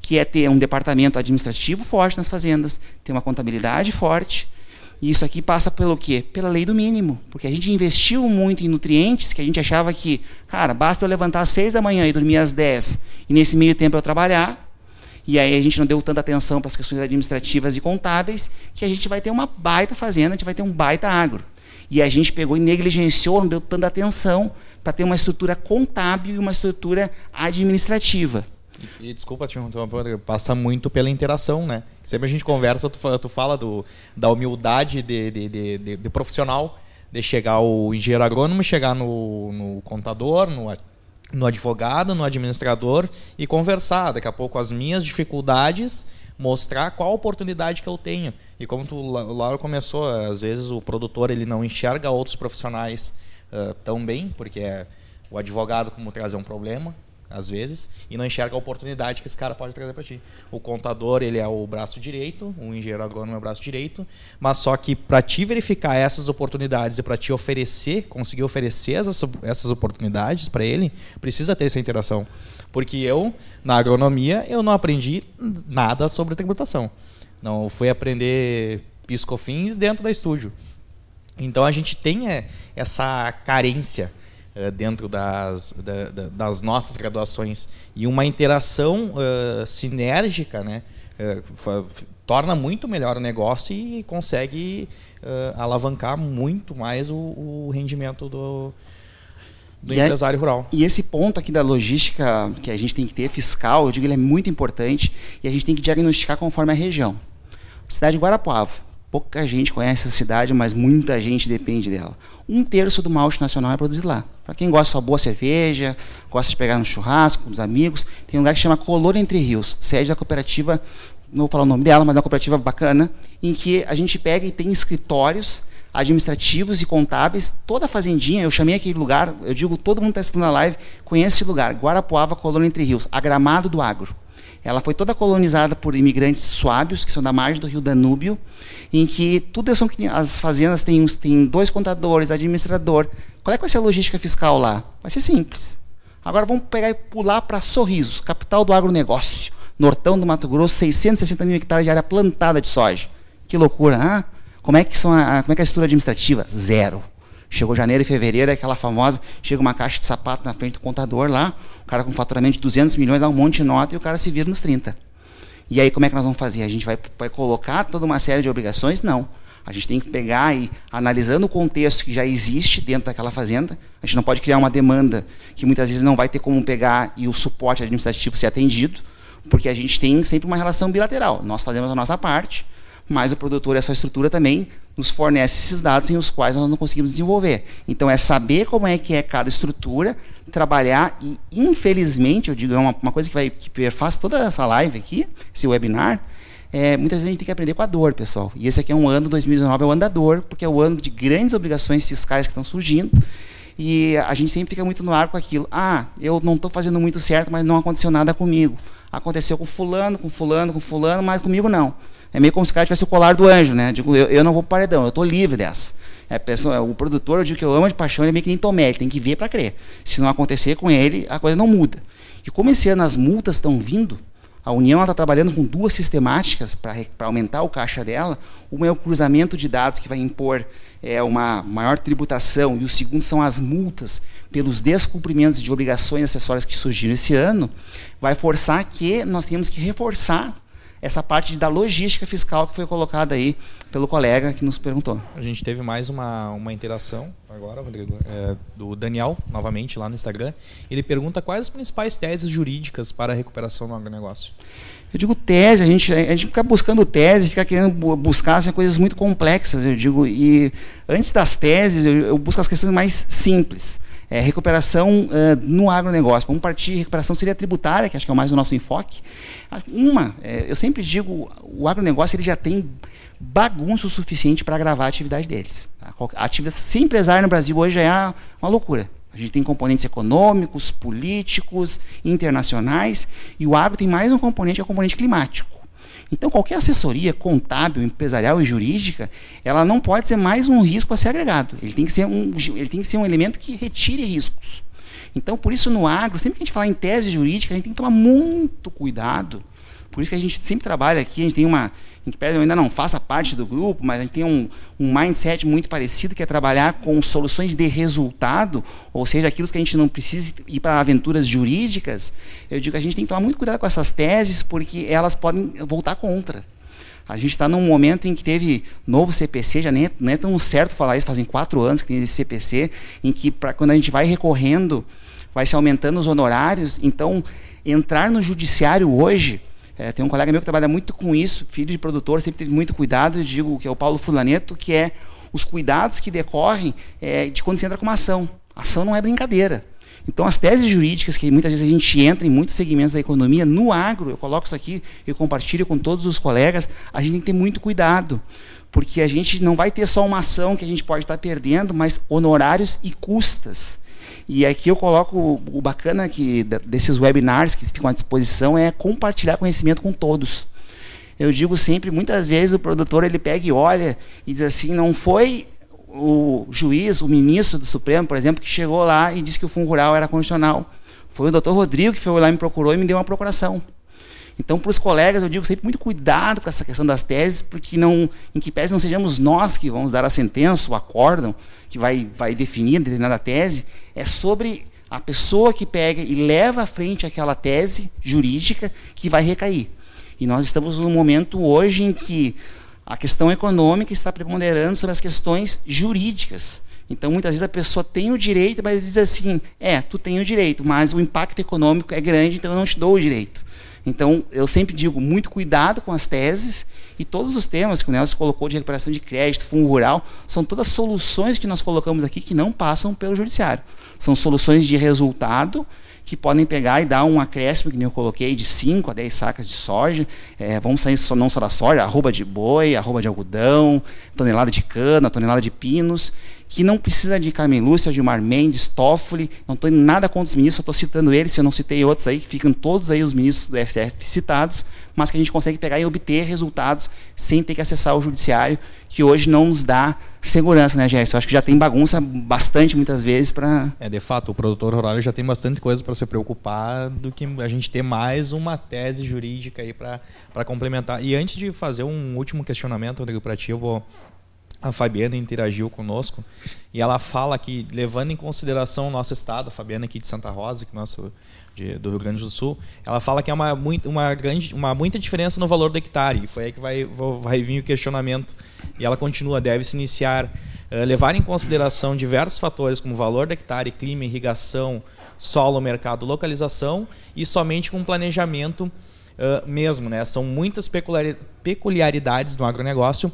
Speaker 3: que é ter um departamento administrativo forte nas fazendas, ter uma contabilidade forte, e isso aqui passa pelo quê? Pela lei do mínimo, porque a gente investiu muito em nutrientes, que a gente achava que, cara, basta eu levantar às seis da manhã e dormir às dez, e nesse meio tempo eu trabalhar, e aí a gente não deu tanta atenção para as questões administrativas e contábeis, que a gente vai ter uma baita fazenda, a gente vai ter um baita agro. E a gente pegou e negligenciou, não deu tanta atenção para ter uma estrutura contábil e uma estrutura administrativa.
Speaker 2: E, e desculpa te interromper, passa muito pela interação, né? Sempre a gente conversa, tu fala, tu fala do, da humildade de, de, de, de, de profissional, de chegar o engenheiro agrônomo, chegar no, no contador, no no advogado, no administrador e conversar. Daqui a pouco as minhas dificuldades, mostrar qual oportunidade que eu tenho. E como tu, o Lauro começou, às vezes o produtor ele não enxerga outros profissionais uh, tão bem, porque é o advogado como trazer um problema, às vezes, e não enxerga a oportunidade que esse cara pode trazer para ti. O contador, ele é o braço direito, o engenheiro agrônomo é o braço direito, mas só que para te verificar essas oportunidades e para te oferecer, conseguir oferecer essas, essas oportunidades para ele, precisa ter essa interação. Porque eu, na agronomia, eu não aprendi nada sobre tributação. Não fui aprender piscofins dentro da estúdio. Então a gente tem é, essa carência eh, dentro das, da, da, das nossas graduações e uma interação uh, sinérgica, né, uh, torna muito melhor o negócio e consegue alavancar muito mais o, o rendimento do, do e empresário é, rural.
Speaker 3: E esse ponto aqui da logística que a gente tem que ter fiscal, eu digo ele é muito importante e a gente tem que diagnosticar conforme a região. Cidade de Guarapuava, pouca gente conhece essa cidade, mas muita gente depende dela um terço do malte nacional é produzido lá. Para quem gosta de uma boa cerveja, gosta de pegar no churrasco com os amigos, tem um lugar que chama Color Entre Rios, sede da cooperativa, não vou falar o nome dela, mas é uma cooperativa bacana, em que a gente pega e tem escritórios administrativos e contábeis, toda a fazendinha, eu chamei aquele lugar, eu digo, todo mundo está assistindo na live, conhece esse lugar, Guarapuava, Colônia Entre Rios, a Gramado do Agro. Ela foi toda colonizada por imigrantes suábios, que são da margem do rio Danúbio, em que tudo são as fazendas têm, têm dois contadores, administrador. Qual é que vai ser a logística fiscal lá? Vai ser simples. Agora vamos pegar e pular para Sorrisos, capital do agronegócio. Nortão do Mato Grosso, 660 mil hectares de área plantada de soja. Que loucura, hein? Como é que, são a, como é que é a estrutura administrativa? Zero. Chegou janeiro e fevereiro, é aquela famosa, chega uma caixa de sapato na frente do contador lá, o cara com faturamento de 200 milhões dá um monte de nota e o cara se vira nos 30. E aí como é que nós vamos fazer? A gente vai, vai colocar toda uma série de obrigações? Não. A gente tem que pegar e, analisando o contexto que já existe dentro daquela fazenda, a gente não pode criar uma demanda que muitas vezes não vai ter como pegar e o suporte administrativo ser atendido, porque a gente tem sempre uma relação bilateral. Nós fazemos a nossa parte, mas o produtor e a sua estrutura também nos fornece esses dados em os quais nós não conseguimos desenvolver. Então é saber como é que é cada estrutura, trabalhar e infelizmente, eu digo, é uma, uma coisa que vai que perfaz toda essa live aqui, esse webinar, é, muitas vezes a gente tem que aprender com a dor, pessoal. E esse aqui é um ano, 2019 é o ano da dor, porque é o ano de grandes obrigações fiscais que estão surgindo. E a gente sempre fica muito no ar com aquilo. Ah, eu não estou fazendo muito certo, mas não aconteceu nada comigo. Aconteceu com fulano, com fulano, com fulano, mas comigo não. É meio como se o cara tivesse o colar do anjo, né? Digo, eu, eu não vou para o paredão, eu estou livre dessa. É, pessoa, o produtor, eu digo que eu amo de paixão, ele é meio que nem Tomé, ele tem que ver para crer. Se não acontecer com ele, a coisa não muda. E como esse ano as multas estão vindo, a União está trabalhando com duas sistemáticas para aumentar o caixa dela. Uma é o cruzamento de dados, que vai impor é, uma maior tributação, e o segundo são as multas pelos descumprimentos de obrigações acessórias que surgiram esse ano. Vai forçar que nós temos que reforçar essa parte da logística fiscal que foi colocada aí pelo colega que nos perguntou.
Speaker 2: A gente teve mais uma, uma interação agora, Rodrigo, é, do Daniel, novamente, lá no Instagram. Ele pergunta quais as principais teses jurídicas para a recuperação do agronegócio.
Speaker 3: Eu digo tese, a gente, a gente fica buscando tese, fica querendo buscar assim, coisas muito complexas, eu digo, e antes das teses, eu, eu busco as questões mais simples. É, recuperação uh, no agronegócio. Vamos partir, recuperação seria tributária, que acho que é mais o nosso enfoque. Uma, é, eu sempre digo, o agronegócio ele já tem bagunça o suficiente para agravar a atividade deles. Tá? A atividade sem empresário no Brasil hoje já é uma loucura. A gente tem componentes econômicos, políticos, internacionais, e o agro tem mais um componente, que é o componente climático. Então, qualquer assessoria contábil, empresarial e jurídica, ela não pode ser mais um risco a ser agregado. Ele tem que ser um, ele tem que ser um elemento que retire riscos. Então, por isso, no agro, sempre que a gente fala em tese jurídica, a gente tem que tomar muito cuidado. Por isso que a gente sempre trabalha aqui, a gente tem uma. Em que eu ainda não faça parte do grupo, mas a gente tem um, um mindset muito parecido, que é trabalhar com soluções de resultado, ou seja, aquilo que a gente não precisa ir para aventuras jurídicas. Eu digo que a gente tem que tomar muito cuidado com essas teses, porque elas podem voltar contra. A gente está num momento em que teve novo CPC, já nem é, não é tão certo falar isso, fazem quatro anos que tem esse CPC, em que pra, quando a gente vai recorrendo, vai se aumentando os honorários. Então, entrar no judiciário hoje, é, tem um colega meu que trabalha muito com isso, filho de produtor, sempre teve muito cuidado, digo que é o Paulo Fulaneto, que é os cuidados que decorrem é, de quando você entra com uma ação. ação não é brincadeira. Então, as teses jurídicas que muitas vezes a gente entra em muitos segmentos da economia, no agro, eu coloco isso aqui, eu compartilho com todos os colegas, a gente tem que ter muito cuidado, porque a gente não vai ter só uma ação que a gente pode estar perdendo, mas honorários e custas. E aqui eu coloco o bacana que desses webinars que ficam à disposição é compartilhar conhecimento com todos. Eu digo sempre, muitas vezes o produtor ele pega e olha e diz assim, não foi o juiz, o ministro do Supremo, por exemplo, que chegou lá e disse que o fundo rural era condicional. Foi o doutor Rodrigo que foi lá, me procurou e me deu uma procuração. Então, para os colegas, eu digo sempre muito cuidado com essa questão das teses, porque não, em que pese não sejamos nós que vamos dar a sentença, o acórdão, que vai, vai definir determinada tese, é sobre a pessoa que pega e leva à frente aquela tese jurídica que vai recair. E nós estamos num momento hoje em que a questão econômica está preponderando sobre as questões jurídicas. Então, muitas vezes a pessoa tem o direito, mas diz assim: é, tu tem o direito, mas o impacto econômico é grande, então eu não te dou o direito. Então, eu sempre digo: muito cuidado com as teses e todos os temas que o Nelson colocou de recuperação de crédito, fundo rural, são todas soluções que nós colocamos aqui que não passam pelo judiciário. São soluções de resultado que podem pegar e dar um acréscimo, que nem eu coloquei, de 5 a 10 sacas de soja. É, vamos sair só, não só da soja, arroba de boi, arroba de algodão, tonelada de cana, tonelada de pinos, que não precisa de Carmen Lúcia, Gilmar Mendes, Toffoli, não estou nada contra os ministros, estou citando eles, se eu não citei outros aí, que ficam todos aí os ministros do STF citados, mas que a gente consegue pegar e obter resultados sem ter que acessar o judiciário, que hoje não nos dá segurança, né, Gerson? Acho que já tem bagunça bastante muitas vezes para.
Speaker 2: É, de fato, o produtor rural já tem bastante coisa para se preocupar do que a gente ter mais uma tese jurídica aí para complementar. E antes de fazer um último questionamento, Rodrigo, para ti, eu vou. A Fabiana interagiu conosco e ela fala que, levando em consideração o nosso estado, a Fabiana aqui de Santa Rosa, que é nosso de, do Rio Grande do Sul, ela fala que é uma, uma, grande, uma muita diferença no valor do hectare. E foi aí que vai, vai vir o questionamento. E ela continua, deve-se iniciar, uh, levar em consideração diversos fatores como valor do hectare, clima, irrigação, solo, mercado, localização, e somente com planejamento uh, mesmo, né? São muitas peculiaridades do agronegócio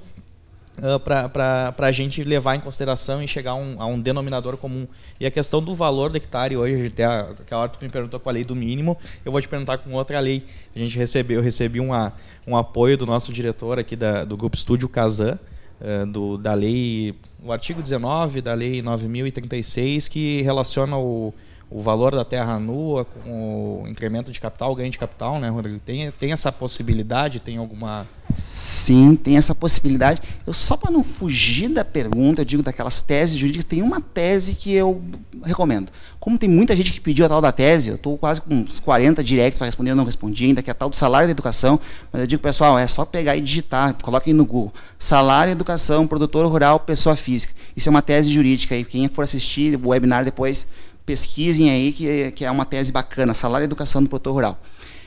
Speaker 2: uh, para a gente levar em consideração e chegar um, a um denominador comum. E a questão do valor do hectare hoje, até aquela hora que tu me perguntou com a lei do mínimo, eu vou te perguntar com outra lei. A gente recebeu, eu recebi uma, um apoio do nosso diretor aqui da, do Grupo Estúdio Casan, uh, do, da lei, o artigo 19 da lei 9036, que relaciona o o valor da terra nua com o incremento de capital, o ganho de capital, né, Rodrigo? Tem, tem essa possibilidade? Tem alguma.
Speaker 3: Sim, tem essa possibilidade. Eu só para não fugir da pergunta, eu digo daquelas teses jurídicas, tem uma tese que eu recomendo. Como tem muita gente que pediu a tal da tese, eu estou quase com uns 40 directs para responder, eu não respondi ainda, que é a tal do salário da educação, mas eu digo, pessoal, é só pegar e digitar, coloquem no Google. Salário, educação, produtor rural, pessoa física. Isso é uma tese jurídica e quem for assistir o webinar depois pesquisem aí, que, que é uma tese bacana, salário e educação do produtor rural.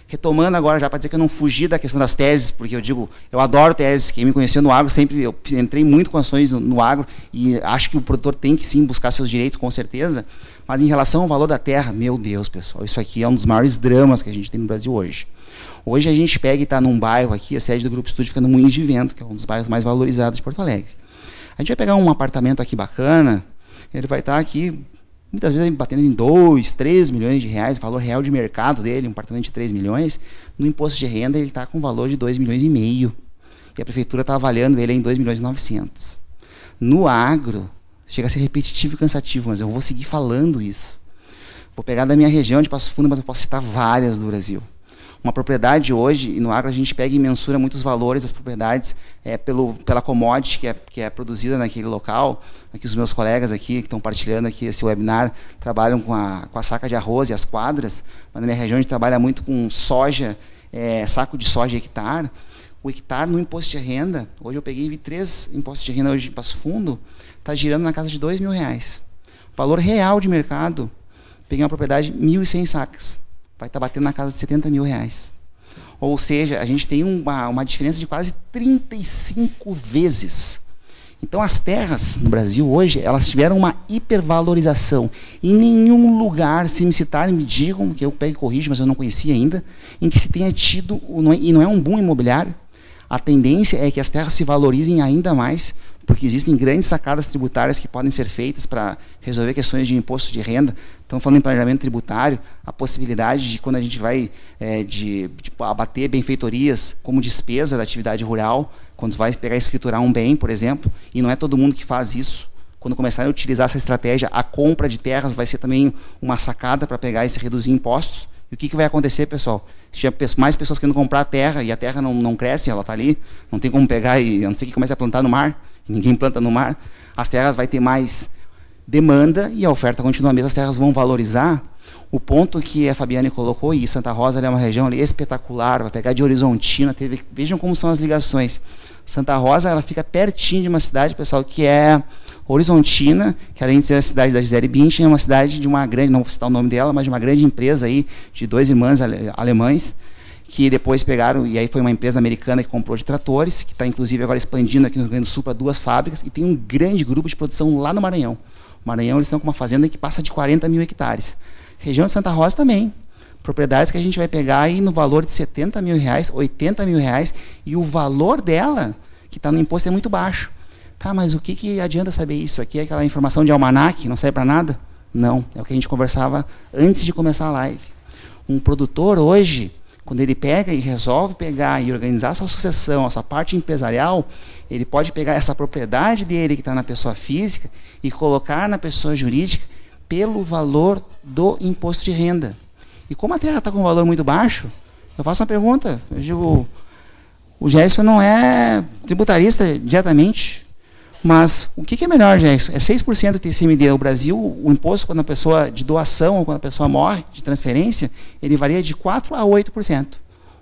Speaker 3: Retomando agora, já para dizer que eu não fugi da questão das teses, porque eu digo, eu adoro teses, quem me conheceu no agro, sempre eu entrei muito com ações no, no agro, e acho que o produtor tem que sim buscar seus direitos, com certeza, mas em relação ao valor da terra, meu Deus, pessoal, isso aqui é um dos maiores dramas que a gente tem no Brasil hoje. Hoje a gente pega e está num bairro aqui, a sede do Grupo Estúdio fica no Moinhos de Vento, que é um dos bairros mais valorizados de Porto Alegre. A gente vai pegar um apartamento aqui bacana, ele vai estar tá aqui muitas vezes batendo em 2, 3 milhões de reais, valor real de mercado dele, um apartamento de 3 milhões, no imposto de renda ele está com valor de 2 milhões e meio. E a prefeitura está avaliando ele em 2 milhões e 900. No agro, chega a ser repetitivo e cansativo, mas eu vou seguir falando isso. Vou pegar da minha região de Passo Fundo, mas eu posso citar várias do Brasil. Uma propriedade hoje, e no agro a gente pega e mensura muitos valores das propriedades é, pelo, pela commodity que é, que é produzida naquele local. Aqui os meus colegas aqui que estão partilhando aqui esse webinar trabalham com a, com a saca de arroz e as quadras, mas na minha região a gente trabalha muito com soja, é, saco de soja hectare. O hectare no imposto de renda, hoje eu peguei vi três impostos de renda hoje em Passo Fundo, está girando na casa de dois mil reais. Valor real de mercado, peguei uma propriedade 1.100 sacas vai estar tá batendo na casa de 70 mil reais. Ou seja, a gente tem uma, uma diferença de quase 35 vezes. Então as terras no Brasil hoje, elas tiveram uma hipervalorização. Em nenhum lugar, se me citarem, me digam, que eu pego e corrijo, mas eu não conhecia ainda, em que se tenha tido, e não é um boom imobiliário, a tendência é que as terras se valorizem ainda mais, porque existem grandes sacadas tributárias que podem ser feitas para resolver questões de imposto de renda. Estamos falando em planejamento tributário, a possibilidade de quando a gente vai é, de, de abater benfeitorias como despesa da atividade rural, quando vai pegar e escriturar um bem, por exemplo, e não é todo mundo que faz isso. Quando começarem a utilizar essa estratégia, a compra de terras vai ser também uma sacada para pegar e se reduzir impostos. E o que, que vai acontecer, pessoal? Se tiver mais pessoas querendo comprar a terra e a terra não, não cresce, ela está ali, não tem como pegar e a não ser que comece a plantar no mar, ninguém planta no mar, as terras vai ter mais demanda e a oferta continua a mesma, as terras vão valorizar. O ponto que a Fabiane colocou, e Santa Rosa é uma região espetacular, vai pegar de Horizontina, teve, vejam como são as ligações. Santa Rosa ela fica pertinho de uma cidade, pessoal, que é Horizontina, que além de ser a cidade da Gisele Bündchen, é uma cidade de uma grande, não vou citar o nome dela, mas de uma grande empresa aí, de dois irmãs alemães, que depois pegaram, e aí foi uma empresa americana que comprou de tratores, que está inclusive agora expandindo aqui no Rio Grande do Sul para duas fábricas, e tem um grande grupo de produção lá no Maranhão. O Maranhão eles estão com uma fazenda que passa de 40 mil hectares. Região de Santa Rosa também. Propriedades que a gente vai pegar aí no valor de 70 mil reais, 80 mil reais, e o valor dela, que está no imposto, é muito baixo. Tá, mas o que, que adianta saber isso? Aqui é aquela informação de almanac, não serve para nada? Não, é o que a gente conversava antes de começar a live. Um produtor hoje, quando ele pega e resolve pegar e organizar a sua sucessão, a sua parte empresarial, ele pode pegar essa propriedade dele que está na pessoa física e colocar na pessoa jurídica pelo valor do imposto de renda. E como a terra está com um valor muito baixo, eu faço uma pergunta. Eu digo, o Gerson não é tributarista diretamente, mas o que, é melhor, Gerson? É 6% do TCMD. No Brasil, o imposto quando a pessoa de doação ou quando a pessoa morre, de transferência, ele varia de 4% a 8%.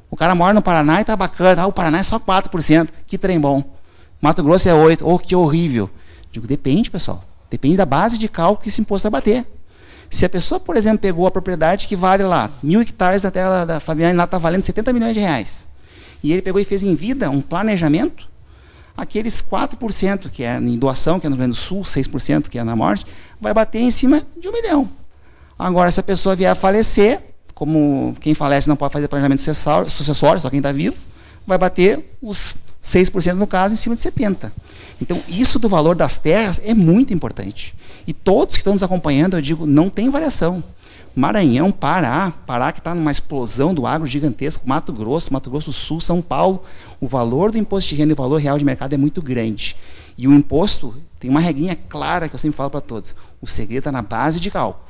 Speaker 3: O cara mora no Paraná e está bacana. Ah, o Paraná é só 4%. Que trem bom. Mato Grosso é 8%. Oh, que horrível. Digo, depende, pessoal. Depende da base de cálculo que esse imposto vai bater. Se a pessoa, por exemplo, pegou a propriedade que vale lá, mil hectares da terra da Fabiane, lá está valendo 70 milhões de reais. E ele pegou e fez em vida um planejamento aqueles 4% que é em doação, que é no Rio Grande do Sul, 6% que é na morte, vai bater em cima de um milhão. Agora, se a pessoa vier a falecer, como quem falece não pode fazer planejamento sucessório, só quem está vivo, vai bater os 6% no caso em cima de 70%. Então, isso do valor das terras é muito importante. E todos que estão nos acompanhando, eu digo, não tem variação. Maranhão, Pará, Pará que está numa explosão do agro gigantesco, Mato Grosso, Mato Grosso do Sul, São Paulo, o valor do imposto de renda e o valor real de mercado é muito grande. E o imposto tem uma regrinha clara que eu sempre falo para todos: o segredo está na base de cálculo.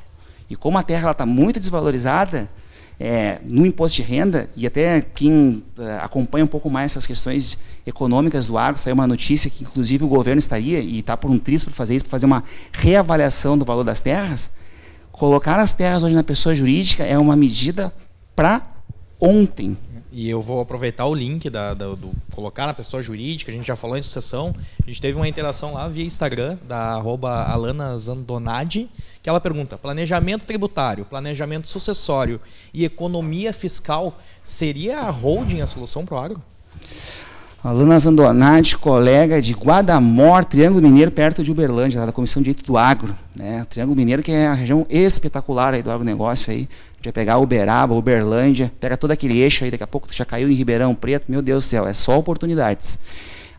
Speaker 3: E como a terra está muito desvalorizada, é, no imposto de renda, e até quem é, acompanha um pouco mais essas questões econômicas do agro, saiu uma notícia que inclusive o governo estaria, e está por um triz para fazer isso, para fazer uma reavaliação do valor das terras, Colocar as terras hoje na pessoa jurídica é uma medida para ontem.
Speaker 2: E eu vou aproveitar o link da, da, do colocar na pessoa jurídica, a gente já falou em sucessão, a gente teve uma interação lá via Instagram, da arroba Alana Zandonadi, que ela pergunta, planejamento tributário, planejamento sucessório e economia fiscal, seria a holding a solução para o agro?
Speaker 3: Alana Zandonati, colega de Guadamor, Triângulo Mineiro, perto de Uberlândia, da Comissão de Direito do Agro. Né? Triângulo Mineiro, que é a região espetacular aí do agronegócio. Aí. A gente vai pegar Uberaba, Uberlândia, pega todo aquele eixo aí, daqui a pouco já caiu em Ribeirão Preto. Meu Deus do céu, é só oportunidades.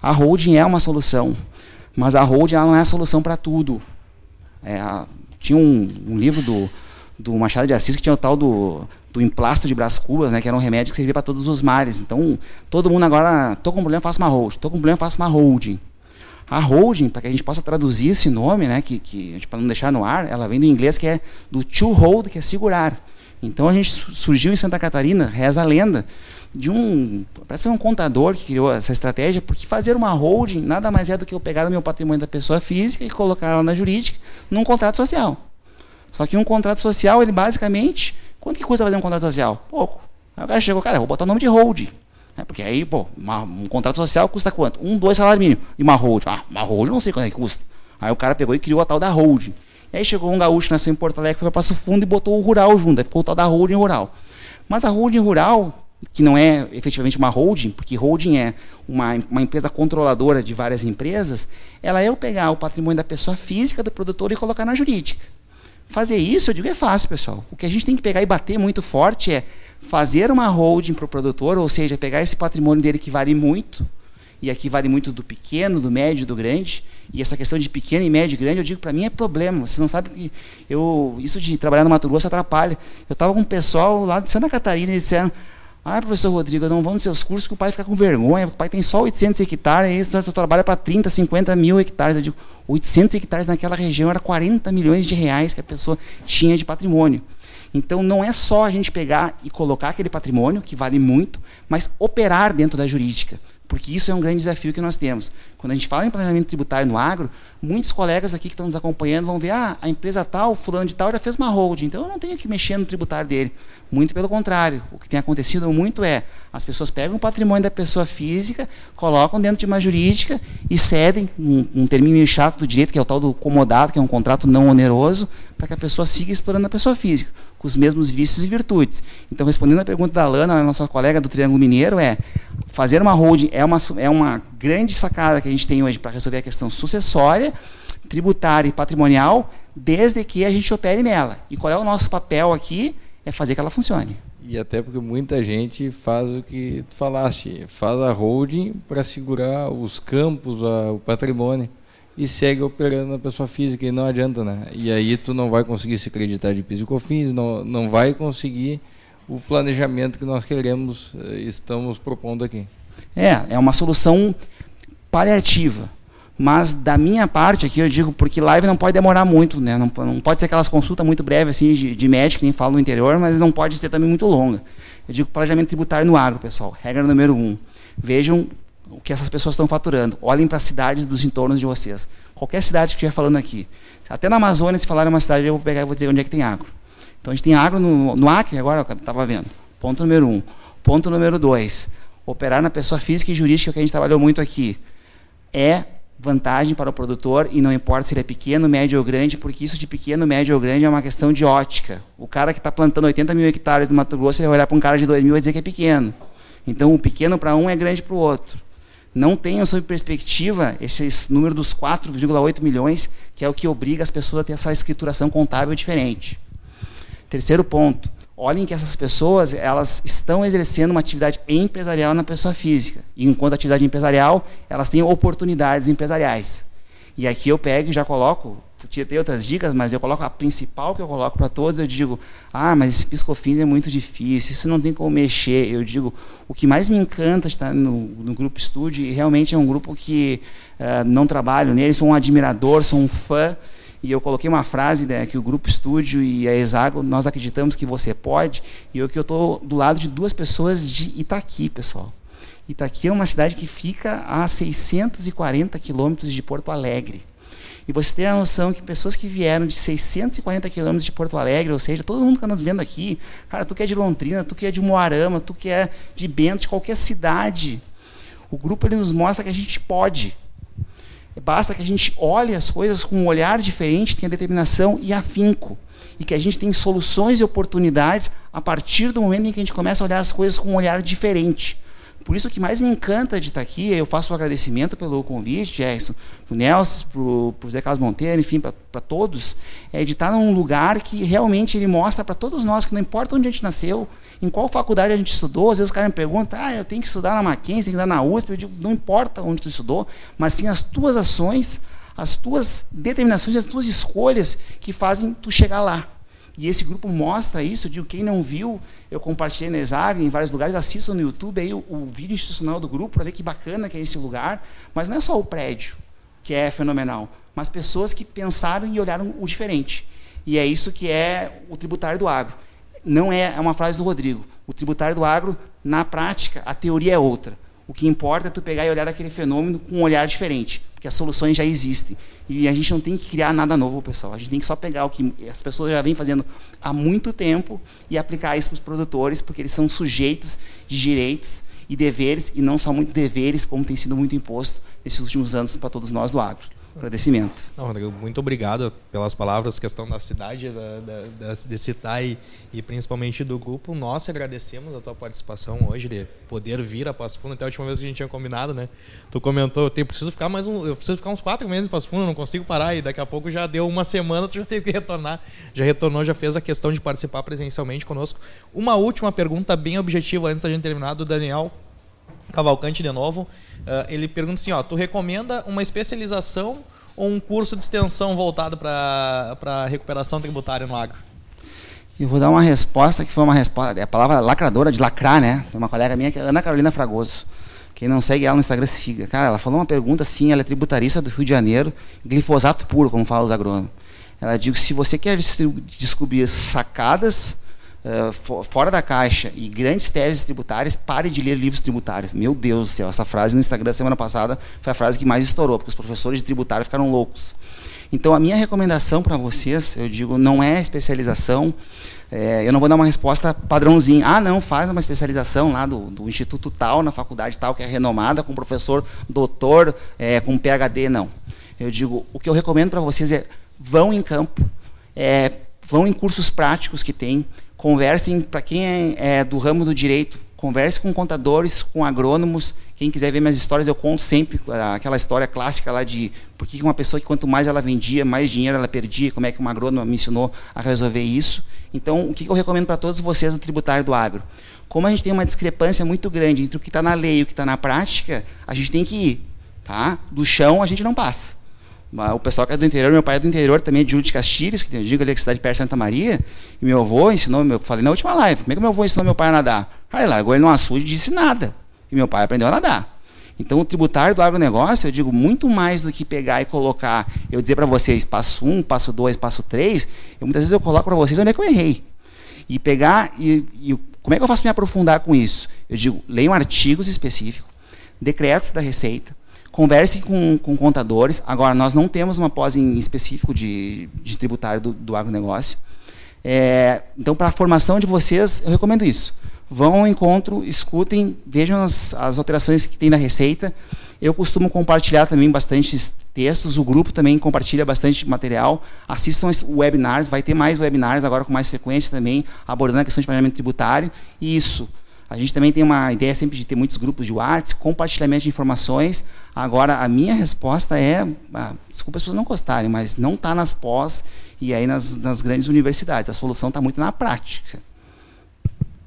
Speaker 3: A holding é uma solução, mas a holding não é a solução para tudo. É, tinha um, um livro do, do Machado de Assis que tinha o tal do do emplasto de Brás Cubas, né, que era um remédio que servia para todos os mares. Então, todo mundo agora, tô com um problema, faço uma holding. Tô com problema, faço uma holding. A holding, para que a gente possa traduzir esse nome, né, que, que para não deixar no ar, ela vem do inglês que é do to hold, que é segurar. Então a gente surgiu em Santa Catarina, reza a lenda, de um, parece que foi um contador que criou essa estratégia, porque fazer uma holding nada mais é do que eu pegar o meu patrimônio da pessoa física e colocar ela na jurídica num contrato social. Só que um contrato social, ele basicamente Quanto que custa fazer um contrato social? Pouco. Aí o cara chegou, cara, vou botar o nome de hold. É, porque aí, pô, uma, um contrato social custa quanto? Um, dois salários mínimos. E uma hold? Ah, uma hold não sei quanto é que custa. Aí o cara pegou e criou a tal da hold. E aí chegou um gaúcho, nasceu em Porto Alegre, foi para Passo Fundo e botou o rural junto. Aí ficou o tal da holding rural. Mas a holding rural, que não é efetivamente uma holding, porque holding é uma, uma empresa controladora de várias empresas, ela é eu pegar o patrimônio da pessoa física do produtor e colocar na jurídica. Fazer isso, eu digo, é fácil, pessoal. O que a gente tem que pegar e bater muito forte é fazer uma holding para o produtor, ou seja, pegar esse patrimônio dele que vale muito, e aqui vale muito do pequeno, do médio, do grande, e essa questão de pequeno e médio e grande, eu digo, para mim é problema. Vocês não sabem que eu, isso de trabalhar no Mato Grosso atrapalha. Eu estava com um pessoal lá de Santa Catarina e disseram, ah, professor Rodrigo, eu não vou nos seus cursos que o pai fica com vergonha, o pai tem só 800 hectares, e isso trabalha para 30, 50 mil hectares. Eu digo, 800 hectares naquela região era 40 milhões de reais que a pessoa tinha de patrimônio. Então não é só a gente pegar e colocar aquele patrimônio, que vale muito, mas operar dentro da jurídica. Porque isso é um grande desafio que nós temos. Quando a gente fala em planejamento tributário no agro, muitos colegas aqui que estão nos acompanhando vão ver, ah, a empresa tal, fulano de tal, já fez uma holding, então eu não tenho que mexer no tributário dele. Muito pelo contrário. O que tem acontecido muito é, as pessoas pegam o patrimônio da pessoa física, colocam dentro de uma jurídica e cedem, um, um termino meio chato do direito, que é o tal do comodato, que é um contrato não oneroso, para que a pessoa siga explorando a pessoa física, com os mesmos vícios e virtudes. Então, respondendo à pergunta da Lana, nossa colega do Triângulo Mineiro, é fazer uma holding é uma, é uma grande sacada que a gente tem hoje para resolver a questão sucessória, tributária e patrimonial, desde que a gente opere nela. E qual é o nosso papel aqui? É fazer que ela funcione.
Speaker 4: E até porque muita gente faz o que tu falaste, faz a holding para segurar os campos, a, o patrimônio e segue operando na pessoa física e não adianta, né? E aí tu não vai conseguir se acreditar de PIS e COFINS, não, não vai conseguir o planejamento que nós queremos, eh, estamos propondo aqui.
Speaker 3: É, é uma solução paliativa. Mas da minha parte aqui eu digo, porque live não pode demorar muito, né? Não, não pode ser aquelas consultas muito breves assim, de, de médico, nem falo no interior, mas não pode ser também muito longa. Eu digo planejamento tributário no agro, pessoal. Regra número um. Vejam o que essas pessoas estão faturando. Olhem para as cidades dos entornos de vocês. Qualquer cidade que estiver falando aqui. Até na Amazônia, se falar uma cidade, eu vou pegar e vou dizer onde é que tem agro. Então a gente tem agro no, no Acre, agora eu estava vendo. Ponto número um. Ponto número dois. Operar na pessoa física e jurídica, que a gente trabalhou muito aqui. É vantagem para o produtor e não importa se ele é pequeno, médio ou grande, porque isso de pequeno, médio ou grande é uma questão de ótica. O cara que está plantando 80 mil hectares no Mato Grosso, ele vai olhar para um cara de 2 mil e dizer que é pequeno. Então, o pequeno para um é grande para o outro. Não tenham sob perspectiva esse número dos 4,8 milhões, que é o que obriga as pessoas a ter essa escrituração contábil diferente. Terceiro ponto, olhem que essas pessoas elas estão exercendo uma atividade empresarial na pessoa física. E enquanto atividade empresarial, elas têm oportunidades empresariais. E aqui eu pego e já coloco, tem outras dicas, mas eu coloco a principal que eu coloco para todos, eu digo, ah, mas esse piscofins é muito difícil, isso não tem como mexer. Eu digo, o que mais me encanta estar no, no grupo estúdio, e realmente é um grupo que uh, não trabalho nele, sou um admirador, sou um fã, e eu coloquei uma frase né, que o grupo estúdio e a Exago, nós acreditamos que você pode, e eu que eu estou do lado de duas pessoas de Itaqui, pessoal. Itaqui é uma cidade que fica a 640 quilômetros de Porto Alegre. E você tem a noção que pessoas que vieram de 640 quilômetros de Porto Alegre, ou seja, todo mundo que está nos vendo aqui, cara, tu que é de Londrina, tu que é de Moarama, tu que é de Bento, de qualquer cidade, o grupo ele nos mostra que a gente pode. Basta que a gente olhe as coisas com um olhar diferente, tenha determinação e afinco. E que a gente tem soluções e oportunidades a partir do momento em que a gente começa a olhar as coisas com um olhar diferente. Por isso, o que mais me encanta de estar aqui, eu faço o um agradecimento pelo convite, Jackson, para o Nelson, para o Zé Carlos Monteiro, enfim, para todos, é de estar num lugar que realmente ele mostra para todos nós que não importa onde a gente nasceu, em qual faculdade a gente estudou, às vezes o cara me pergunta, ah, eu tenho que estudar na Mackenzie, tenho que estudar na USP, eu digo, não importa onde tu estudou, mas sim as tuas ações, as tuas determinações, as tuas escolhas que fazem tu chegar lá. E esse grupo mostra isso, de quem não viu, eu compartilhei na Exag, em vários lugares, assistam no YouTube aí o, o vídeo institucional do grupo para ver que bacana que é esse lugar. Mas não é só o prédio que é fenomenal, mas pessoas que pensaram e olharam o diferente. E é isso que é o tributário do agro. Não é, é uma frase do Rodrigo. O tributário do agro, na prática, a teoria é outra. O que importa é tu pegar e olhar aquele fenômeno com um olhar diferente porque as soluções já existem. E a gente não tem que criar nada novo, pessoal. A gente tem que só pegar o que as pessoas já vêm fazendo há muito tempo e aplicar isso para os produtores, porque eles são sujeitos de direitos e deveres, e não só muito deveres, como tem sido muito imposto nesses últimos anos para todos nós do agro agradecimento.
Speaker 2: Não, Rodrigo, muito obrigado pelas palavras, questão da cidade, da, da, de citar e, e, principalmente do grupo. Nós agradecemos a tua participação hoje, de poder vir a Passo Fundo. Até a última vez que a gente tinha combinado, né? Tu comentou, eu tenho, preciso ficar mais um, eu preciso ficar uns quatro meses em Passo Fundo, não consigo parar. E daqui a pouco já deu uma semana, tu já teve que retornar. Já retornou, já fez a questão de participar presencialmente conosco. Uma última pergunta bem objetiva antes da gente terminar, do Daniel Cavalcante de novo. Uh, ele pergunta assim, ó, tu recomenda uma especialização ou um curso de extensão voltado para a recuperação tributária no agro?
Speaker 3: Eu vou dar uma resposta que foi uma resposta, é a palavra lacradora de lacrar, né? Uma colega minha, que é Ana Carolina Fragoso. Quem não segue ela no Instagram, siga. Cara, ela falou uma pergunta assim, ela é tributarista do Rio de Janeiro, glifosato puro, como falam os agrônomos. Ela diz: se você quer descobrir sacadas uh, fora da caixa e grandes teses tributárias, pare de ler livros tributários. Meu Deus do céu, essa frase no Instagram semana passada foi a frase que mais estourou, porque os professores de tributário ficaram loucos. Então, a minha recomendação para vocês, eu digo, não é especialização. É, eu não vou dar uma resposta padrãozinho. Ah, não, faz uma especialização lá do, do instituto tal, na faculdade tal, que é renomada, com professor doutor, é, com PhD, não. Eu digo, o que eu recomendo para vocês é vão em campo, é, vão em cursos práticos que tem, Conversem, para quem é, é, do ramo do direito, converse com contadores, com agrônomos. Quem quiser ver minhas histórias, eu conto sempre aquela história clássica lá de por que uma pessoa que quanto mais ela vendia, mais dinheiro ela perdia, como é que uma agrônoma me ensinou a resolver isso. Então, o que eu recomendo para todos vocês no tributário do agro? Como a gente tem uma discrepância muito grande entre o que está na lei e o que está na prática, a gente tem que ir. Tá? Do chão a gente não passa. O pessoal que é do interior, meu pai é do interior também, de Júlio de Castilhos, que eu digo ali que é cidade perto de Santa Maria. E meu avô ensinou, meu, falei na última live, como é que meu avô ensinou meu pai a nadar? Aí largou ele no açude e disse nada. E meu pai aprendeu a nadar. Então, o tributário do agronegócio, eu digo muito mais do que pegar e colocar, eu dizer para vocês, passo um, passo dois, passo três, eu, muitas vezes eu coloco para vocês onde é que eu errei. E pegar, e, e como é que eu faço me aprofundar com isso? Eu digo, leiam artigos específicos, decretos da Receita, Converse com, com contadores. Agora, nós não temos uma pós em específico de, de tributário do, do agronegócio. É, então, para a formação de vocês, eu recomendo isso. Vão ao encontro, escutem, vejam as, as alterações que tem na Receita. Eu costumo compartilhar também bastante textos, o grupo também compartilha bastante material. Assistam webinars, vai ter mais webinars agora com mais frequência também, abordando a questão de planejamento tributário. E isso, a gente também tem uma ideia sempre de ter muitos grupos de WhatsApp, compartilhamento de informações. Agora, a minha resposta é, ah, desculpa as pessoas não gostarem, mas não está nas pós e aí nas, nas, grandes universidades. A solução está muito na prática.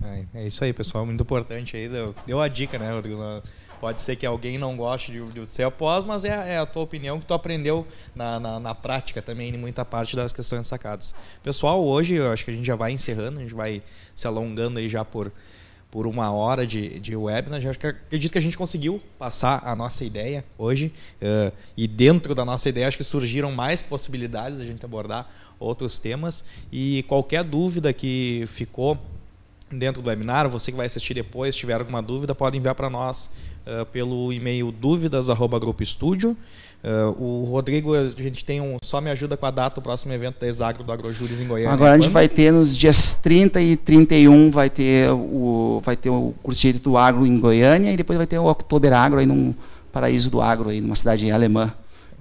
Speaker 2: É, é, isso aí, pessoal. Muito importante aí. Deu, deu a dica, né, Rodrigo? Pode ser que alguém não goste de, de ser após, mas é, é, a tua opinião que tu aprendeu na, na, na, prática também, em muita parte das questões sacadas. Pessoal, hoje eu acho que a gente já vai encerrando, a gente vai se alongando aí já por, por uma hora de, de webinar. Acho que, acredito que a gente conseguiu passar a nossa ideia hoje. Uh, e dentro da nossa ideia, acho que surgiram mais possibilidades da gente abordar outros temas. E qualquer dúvida que ficou dentro do webinar, você que vai assistir depois, tiver alguma dúvida, pode enviar para nós uh, pelo e-mail dúvidas@grupoestudio. Uh, o Rodrigo, a gente tem um. Só me ajuda com a data do próximo evento da Exagro do Agrojuris em Goiânia.
Speaker 3: Agora a gente vai ter nos dias 30 e 31 vai ter o, vai ter o curso do agro em Goiânia e depois vai ter o Oktober Agro aí num paraíso do agro aí, numa cidade alemã,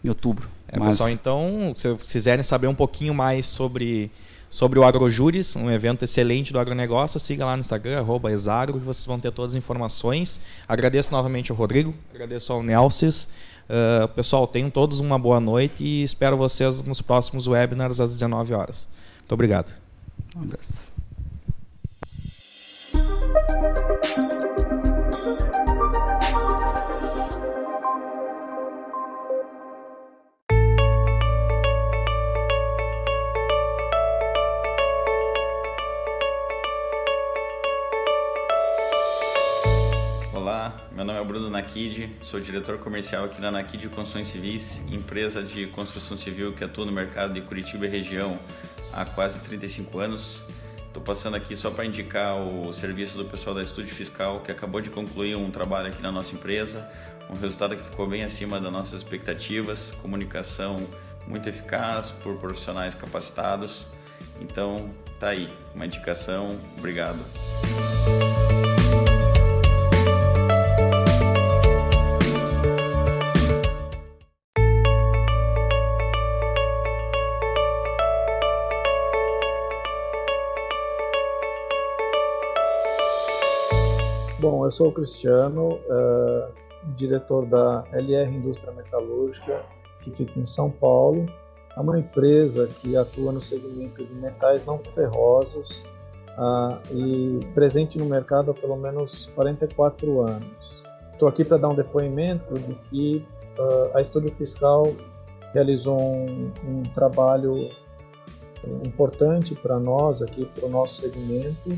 Speaker 3: em outubro.
Speaker 2: É, Mas... Pessoal, então, se vocês quiserem saber um pouquinho mais sobre sobre o AgroJuris, um evento excelente do agronegócio. Siga lá no Instagram, exagro, que vocês vão ter todas as informações. Agradeço novamente ao Rodrigo, agradeço ao Nelsis. Uh, pessoal, tenham todos uma boa noite e espero vocês nos próximos webinars às 19 horas. Muito obrigado. Um abraço.
Speaker 5: Sou diretor comercial aqui na Nakid Construções Civis, empresa de construção civil que atua no mercado de Curitiba e região há quase 35 anos. Estou passando aqui só para indicar o serviço do pessoal da Estúdio Fiscal, que acabou de concluir um trabalho aqui na nossa empresa, um resultado que ficou bem acima das nossas expectativas, comunicação muito eficaz por profissionais capacitados. Então, tá aí, uma indicação. Obrigado.
Speaker 6: Eu sou o Cristiano, uh, diretor da LR Indústria Metalúrgica, que fica em São Paulo. É uma empresa que atua no segmento de metais não ferrosos uh, e presente no mercado há pelo menos 44 anos. Estou aqui para dar um depoimento de que uh, a Estúdio Fiscal realizou um, um trabalho importante para nós aqui, para o nosso segmento,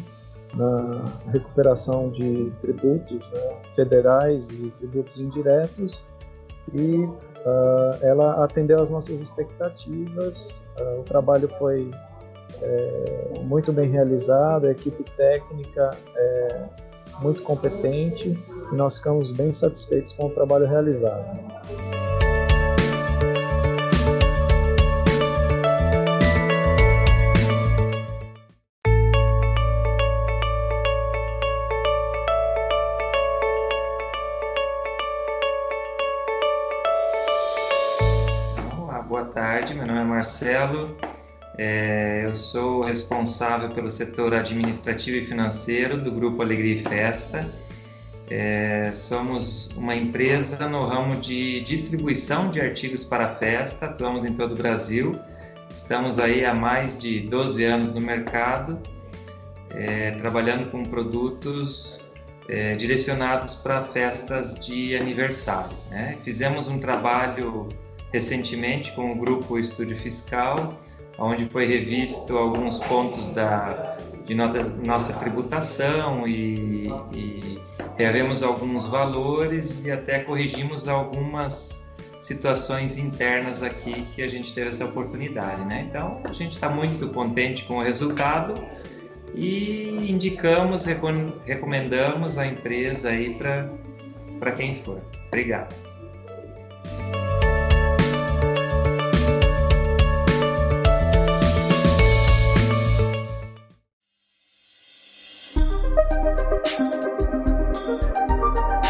Speaker 6: na recuperação de tributos né, federais e tributos indiretos e uh, ela atendeu às nossas expectativas. Uh, o trabalho foi é, muito bem realizado, a equipe técnica é muito competente e nós ficamos bem satisfeitos com o trabalho realizado.
Speaker 7: Marcelo, é, eu sou responsável pelo setor administrativo e financeiro do Grupo Alegria e Festa. É, somos uma empresa no ramo de distribuição de artigos para festa, atuamos em todo o Brasil. Estamos aí há mais de 12 anos no mercado, é, trabalhando com produtos é, direcionados para festas de aniversário. Né? Fizemos um trabalho recentemente com o grupo Estúdio Fiscal, onde foi revisto alguns pontos da, de nossa tributação e, e alguns valores e até corrigimos algumas situações internas aqui que a gente teve essa oportunidade, né? Então a gente está muito contente com o resultado e indicamos, recomendamos a empresa aí para quem for. Obrigado.